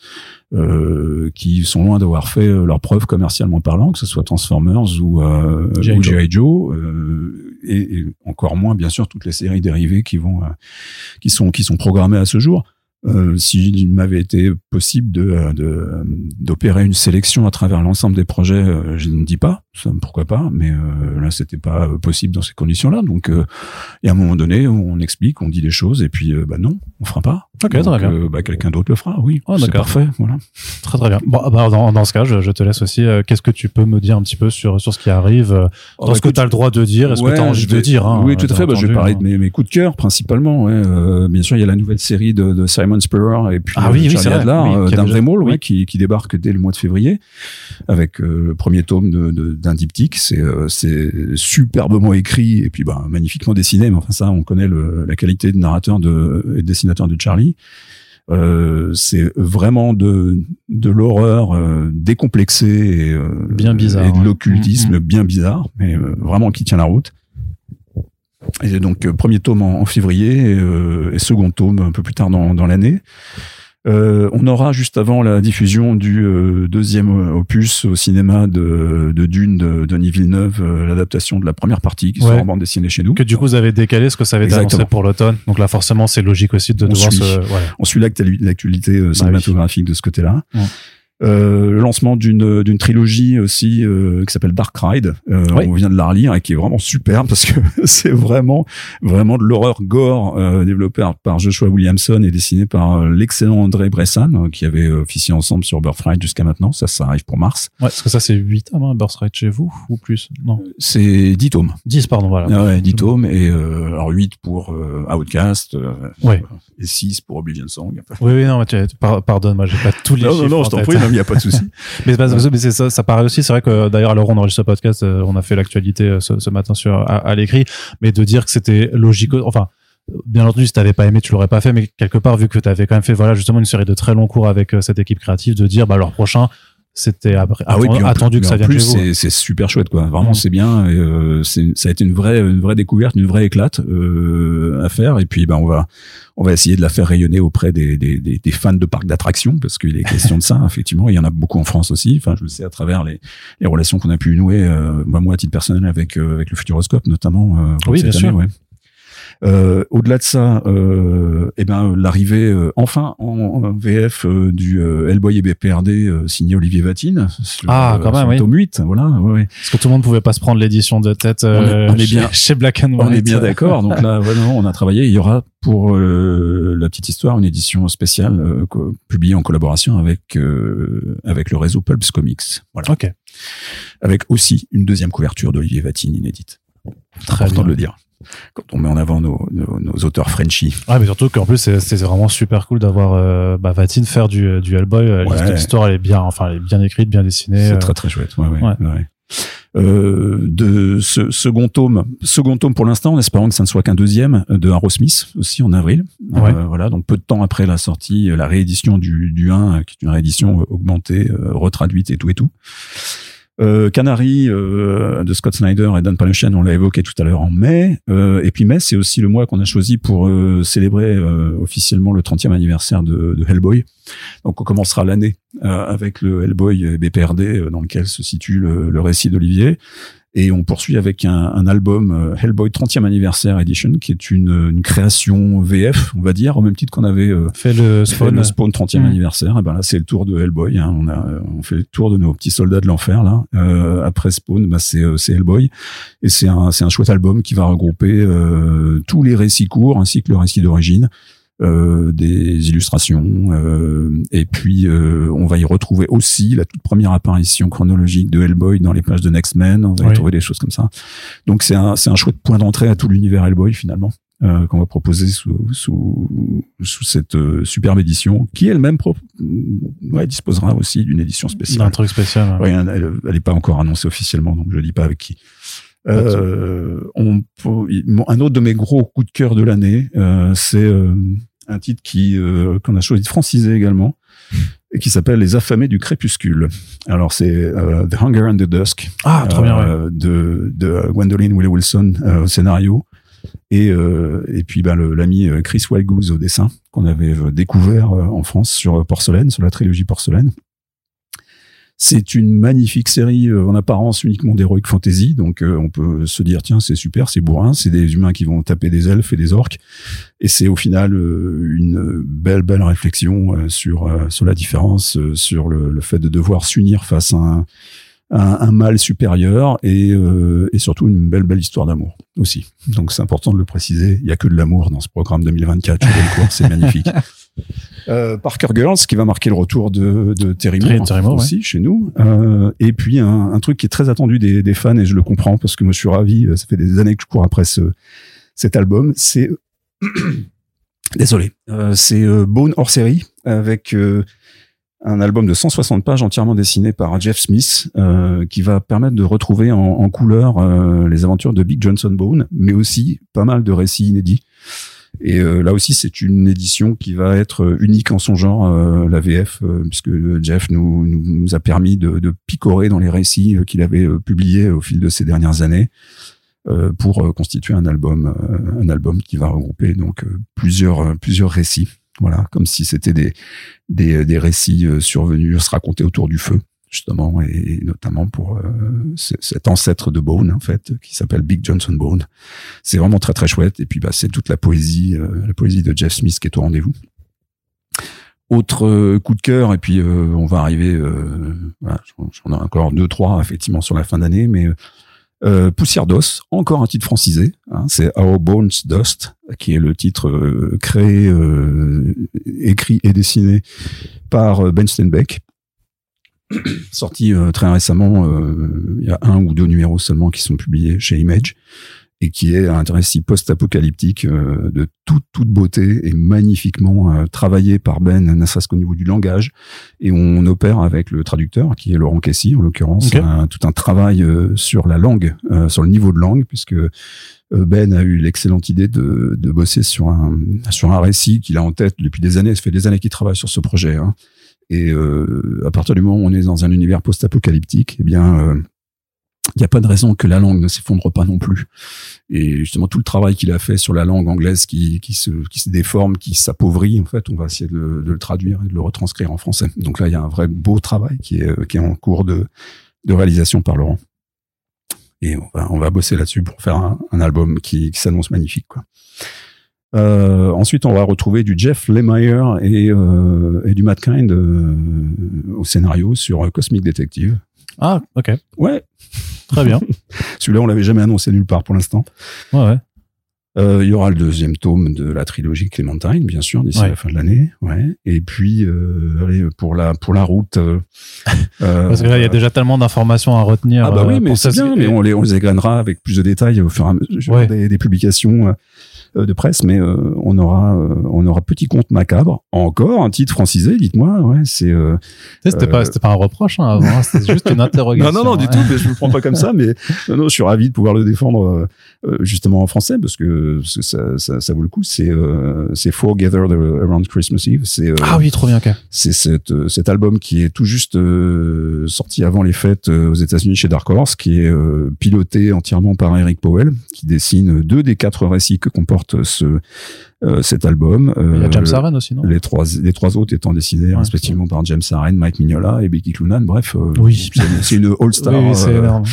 euh, qui sont loin d'avoir fait euh, leurs preuves commercialement parlant, que ce soit Transformers ou, euh, G.I. ou Joe. Joe, euh, et, encore moins bien sûr toutes les séries dérivées qui vont euh, qui sont qui sont programmées à ce jour. Euh, S'il m'avait été possible de euh, de d'opérer une sélection à travers l'ensemble des projets, euh, je ne dis pas, ça, pourquoi pas, mais euh, là c'était pas euh, possible dans ces conditions-là. Donc, euh, et à un moment donné, on explique, on dit les choses, et puis bah non, on fera pas. Ok, Donc, très bien. bah, quelqu'un d'autre le fera, oui. Oh, c'est parfait, voilà. Très très bien. Bon, ah bah, dans, dans ce cas, je, je te laisse aussi. Qu'est-ce que tu peux me dire un petit peu sur sur ce qui arrive, euh, dans ce que tu as le droit de dire, et ce que tu as envie de dire. hein, oui, tout à fait. Bah, je vais parler hein. de mes, mes coups de cœur principalement. Ouais. Euh, bien sûr, il y a la nouvelle série de, de Simon Spurrier et puis Ah oui, oui, Charlie vrai. Adler, Oui, d'un vrai oui, oui. qui, qui débarque dès le mois de février avec euh, le premier tome de- de- d'un diptyque. C'est euh, c'est superbement écrit et puis bah, magnifiquement dessiné. Mais enfin ça, on connaît le, la qualité de narrateur de, et de dessinateur de Charlie. Euh, c'est vraiment de, de l'horreur euh, décomplexée et, euh, Bien bizarre, et de l'occultisme Mhm. bien bizarre, mais vraiment qui tient la route. Et donc euh, premier tome en, en février et, euh, et second tome un peu plus tard dans, dans l'année. Euh, on aura juste avant la diffusion du euh, deuxième opus au cinéma de, de Dune de Denis Villeneuve, euh, l'adaptation de la première partie qui Ouais. sera en bande dessinée chez nous. Que du coup, vous avez décalé ce que ça avait été annoncé pour l'automne. Donc là, forcément, c'est logique aussi de On devoir suit. se. Voilà. On suit l'actu- l'actualité euh, cinématographique de ce côté-là. Ouais. Euh, le lancement d'une d'une trilogie aussi euh, qui s'appelle Dark Ride. Euh, Oui. On vient de la relire et qui est vraiment superbe parce que c'est vraiment vraiment de l'horreur gore euh, développée par- Joshua Williamson et dessiné par euh, l'excellent André Bressan euh, qui avait euh, officié ensemble sur Birthright jusqu'à maintenant. Ça, ça arrive pour mars. Ouais, parce que ça, c'est 8 tomes, hein, Birthright chez vous, ou plus? Non. C'est 10 tomes. 10, pardon, voilà. Ah ouais, 10 tomes et euh, alors 8 pour euh, Outcast euh, Ouais. et 6 pour Oblivion Song. Oui, oui, non, mais tu, par- pardonne, moi, j'ai pas tous les Non, chiffres non, non, je t'en prie, il n'y a pas de souci. Mais, c'est ça, paraît aussi, c'est vrai que d'ailleurs, où on enregistre ce podcast, euh, on a fait l'actualité euh, ce, matin sur, à, l'écrit, mais de dire que c'était logique, enfin, bien entendu, si t'avais pas aimé, tu l'aurais pas fait, mais quelque part, vu que t'avais quand même fait, voilà, justement, une série de très longs cours avec euh, cette équipe créative, de dire, bah, leur prochain, c'était après- Ah oui, attendu, que ça en vienne plus, chez vous. c'est super chouette quoi. Vraiment, Mm. c'est bien. Et, euh, c'est ça a été une vraie une vraie découverte, une vraie éclate euh, à faire. Et puis, ben on va on va essayer de la faire rayonner auprès des des, des, des fans de parcs d'attractions parce qu'il est question de ça. Effectivement, il y en a beaucoup en France aussi. Enfin, je le sais à travers les les relations qu'on a pu nouer. Euh, moi, à titre personnel, avec euh, avec le Futuroscope notamment. Euh, Oui, bien sûr. ouais. Euh, Au-delà de ça, euh, eh ben l'arrivée euh, enfin en, VF euh, du euh, Hellboy et BPRD euh, signé Olivier Vatine. sur, Ah, quand même, oui. Tome 8, voilà. Ouais, ouais. Parce que tout le monde pouvait pas se prendre l'édition de tête euh, On est- on est chez, bien- chez Black and White. On est bien d'accord. Donc là, vraiment, on a travaillé. Il y aura pour euh, la petite histoire une édition spéciale euh, publiée en collaboration avec euh, avec le réseau Pulps Comics. Voilà. Ok, Avec aussi une deuxième couverture d'Olivier Vatine inédite. très Important bien. de le dire. Quand on met en avant nos, nos, nos auteurs Frenchie. Ouais, mais surtout qu'en plus, c'est vraiment super cool d'avoir euh, bah, Vatine faire du, du Hellboy. Euh, Ouais. L'histoire, elle est bien, enfin, elle est bien écrite, bien dessinée. C'est euh, très très chouette. Ouais, ouais, Ouais. Euh, de ce second tome, second tome pour l'instant, en espérant que ça ne soit qu'un deuxième euh, de Arrow Smith aussi en avril. Ouais. Euh, voilà, donc peu de temps après la sortie, euh, la réédition du, du 1, euh, qui est une réédition euh, augmentée, euh, retraduite et tout et tout. Euh, Canary euh, de Scott Snyder et Dan Paluchan, on l'a évoqué tout à l'heure en mai. Euh, et puis mai, c'est aussi le mois qu'on a choisi pour euh, célébrer euh, officiellement le 30e anniversaire de, de Hellboy. Donc on commencera l'année euh, avec le Hellboy BPRD dans lequel se situe le, le récit d'Olivier. Et on poursuit avec un, un album euh, Hellboy 30e anniversaire edition, qui est une, une création VF, on va dire, au même titre qu'on avait euh, Fait le fait spawn. le Spawn 30e Mm. anniversaire. Et ben là, c'est le tour de Hellboy. hein. On a, on fait le tour de nos petits soldats de l'enfer là. Euh, après Spawn, bah, c'est euh, c'est Hellboy, et c'est un c'est un chouette album qui va regrouper euh, tous les récits courts ainsi que le récit d'origine. Euh, des illustrations euh, et puis euh, on va y retrouver aussi la toute première apparition chronologique de Hellboy dans les pages de Next Men on va y Oui. trouver des choses comme ça donc c'est un c'est un chouette point d'entrée à tout l'univers Hellboy finalement euh, qu'on va proposer sous, sous, sous cette euh, superbe édition, qui elle-même pro- ouais, disposera aussi d'une édition Un spéciale. truc spécial. ouais. Ouais, elle, elle est pas encore annoncée officiellement, donc je dis pas avec qui. Euh, on, un autre de mes gros coups de cœur de l'année, euh, c'est euh, un titre qui euh, qu'on a choisi de franciser également et qui s'appelle Les affamés du crépuscule. Alors c'est euh, The Hunger and the Dusk Ah, trop bien, ouais. euh, de, de Gwendoline Willow Wilson au scénario et et puis ben l'ami Chris Wildgoose au dessin qu'on avait découvert en France sur Porcelaine sur la trilogie Porcelaine. C'est une magnifique série euh, en apparence uniquement d'heroic fantasy, donc euh, on peut se dire tiens c'est super, c'est bourrin, c'est des humains qui vont taper des elfes et des orques, et c'est au final euh, une belle belle réflexion euh, sur euh, sur la différence, euh, sur le, le fait de devoir s'unir face à un, un, un mal supérieur et, euh, et surtout une belle belle histoire d'amour aussi. Donc c'est important de le préciser. Il y a que de l'amour dans ce programme 2024 chez Delcourt, c'est magnifique. Euh, Parker Girls qui va marquer le retour de, de Terry Moore, Terry Moore, aussi chez nous. Euh, et puis un, un truc qui est très attendu des, des fans et je le comprends parce que moi je suis ravi. euh, Ça fait des années que je cours après ce, cet album. C'est désolé, euh, c'est Bone hors série avec un album de 160 pages entièrement dessiné par Jeff Smith euh, qui va permettre de retrouver en, en couleur euh, les aventures de Big Johnson Bone, mais aussi pas mal de récits inédits. Et euh, là aussi, c'est une édition qui va être euh, unique en son genre, euh, la VF, euh, puisque Jeff nous, a permis de, picorer dans les récits qu'il avait publiés au fil de ces dernières années pour constituer un album, un album qui va regrouper donc plusieurs plusieurs récits. Voilà, comme si c'était des des, des récits survenus, se raconter autour du feu justement, et, notamment pour euh, cet ancêtre de Bone en fait, qui s'appelle Big Johnson Bone. C'est vraiment très très chouette. Et puis bah c'est toute la poésie, euh, la poésie de Jeff Smith qui est au rendez-vous. Autre euh, coup de cœur, et puis euh, on va arriver, euh, voilà, j'en- ai encore deux trois effectivement sur la fin d'année, mais euh, Poussière d'os, encore un titre francisé, hein, c'est Our Bones Dust, qui est le titre créé, écrit et dessiné par Ben Steinbeck, sorti euh, très récemment, euh, il y a un ou deux numéros seulement qui sont publiés chez Image, et qui est un récit post-apocalyptique euh, de toute toute beauté et magnifiquement euh, travaillé par Ben, ne serait-ce qu'au niveau du langage, et on opère avec le traducteur, qui est Laurent Kessy en l'occurrence, Ok. un- tout un travail euh, sur la langue, euh, sur le niveau de langue, puisque Ben a eu l'excellente idée de, de bosser sur un sur un récit qu'il a en tête depuis des années. Ça fait des années qu'il travaille sur ce projet. Hein. Et euh, à partir du moment où on est dans un univers post-apocalyptique, eh bien, euh, il n'y a pas de raison que la langue ne s'effondre pas non plus. Et justement, tout le travail qu'il a fait sur la langue anglaise qui, qui, se, qui se déforme, qui s'appauvrit, en fait, on va essayer de, le- de le traduire et de le retranscrire en français. Donc là, il y a un vrai beau travail qui est, qui est en cours de, de réalisation par Laurent. Et on va, on va bosser là-dessus pour faire un, un album qui, qui s'annonce magnifique. Quoi. Euh, ensuite, on va retrouver du Jeff Lemire et, euh, et du Matt Kind euh, au scénario sur euh, Cosmic Detective. Ah, ok. Ouais, Très bien. celui-là, on l'avait jamais annoncé nulle part pour l'instant. Ouais, ouais. Euh, il y aura le deuxième tome de la trilogie Clémentine, bien sûr, d'ici Ouais. la fin de l'année. Ouais. Et puis, euh, allez, pour la pour la route. Parce que là, il y a déjà tellement d'informations à retenir. Ah bah oui, mais c'est bien, mais on les, on les égrènera avec plus de détails au fur et à mesure Ouais. des, des publications de presse, mais euh, on aura euh, on aura petit conte macabre. Encore un titre francisé, dites-moi, ouais, c'est euh, C'était euh, pas, c'était pas un reproche, hein, avant, hein, c'était juste une interrogation. non non non du ouais. tout, mais je le prends pas comme ça, mais non, non, je suis ravi de pouvoir le défendre euh, euh, justement en français parce que, parce que ça, ça, ça vaut le coup. C'est euh, c'est For Gathered Around Christmas Eve, c'est euh, Ah oui, trop bien, ok. c'est cet, euh, cet album qui est tout juste euh, sorti avant les fêtes euh, aux États-Unis chez Dark Horse, qui est euh, piloté entièrement par Eric Powell, qui dessine deux des quatre récits que comporte ce euh, cet album. Il y a James Aren aussi, non? Les trois, les trois autres étant dessinés respectivement par James Aren, Mike Mignola et Becky Clunan. Bref, oui. c'est une all-star oui, énorme.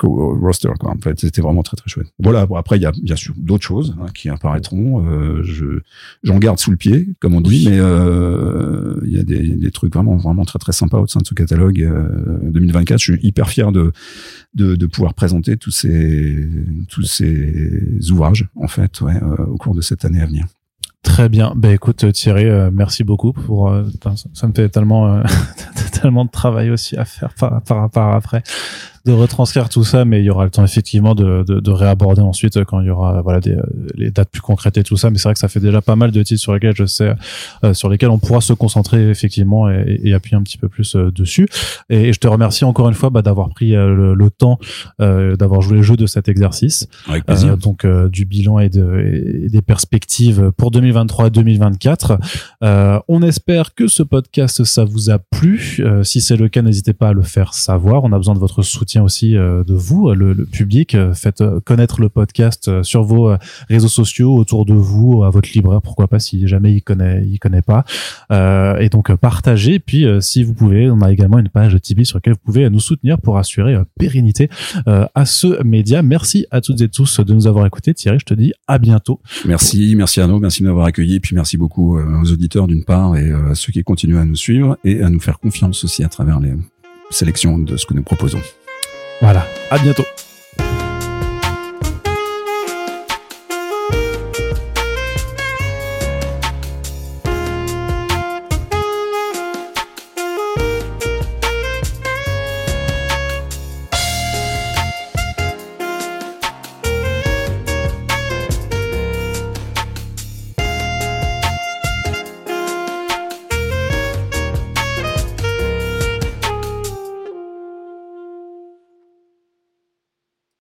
roster. Quoi. En fait, c'était vraiment très très chouette. Voilà. Bon, après, il y a bien sûr d'autres choses hein, qui apparaîtront. je j'en garde sous le pied, comme on dit, mais il y a des, des, trucs vraiment vraiment très très sympas au sein de ce catalogue 2024. Je suis hyper fier de de, de pouvoir présenter tous ces tous ces ouvrages en fait ouais, euh, au cours de cette année à venir. Très bien. Ben écoute Thierry, euh, merci beaucoup pour euh, ça me fait tellement tellement de travail aussi à faire par, par après de retranscrire tout ça, mais il y aura le temps effectivement de, de, de réaborder ensuite quand il y aura voilà des, les dates plus concrètes et tout ça. Mais c'est vrai que ça fait déjà pas mal de titres sur lesquels je sais, euh, sur lesquels on pourra se concentrer effectivement et, et appuyer un petit peu plus euh, dessus. Et, je te remercie encore une fois bah, d'avoir pris euh, le, temps d'avoir joué le jeu de cet exercice. Avec plaisir. donc du bilan et, de, et des perspectives pour 2023-2024. on espère que ce podcast ça vous a plu. si c'est le cas, n'hésitez pas à le faire savoir. On a besoin de votre soutien aussi euh, de vous, le, public. Euh, faites euh, connaître le podcast sur vos réseaux sociaux, autour de vous, à votre libraire, pourquoi pas, si jamais il connaît, il connaît pas. et donc partagez. Puis si vous pouvez, on a également une page Tipeee sur laquelle vous pouvez nous soutenir pour assurer pérennité à ce média. Merci à toutes et tous de nous avoir écoutés. Thierry, je te dis à bientôt. Merci, merci Arnaud, merci de m'avoir accueilli. Puis merci beaucoup aux auditeurs d'une part et à ceux qui continuent à nous suivre et à nous faire confiance aussi à travers les sélections de ce que nous proposons. Voilà, à bientôt.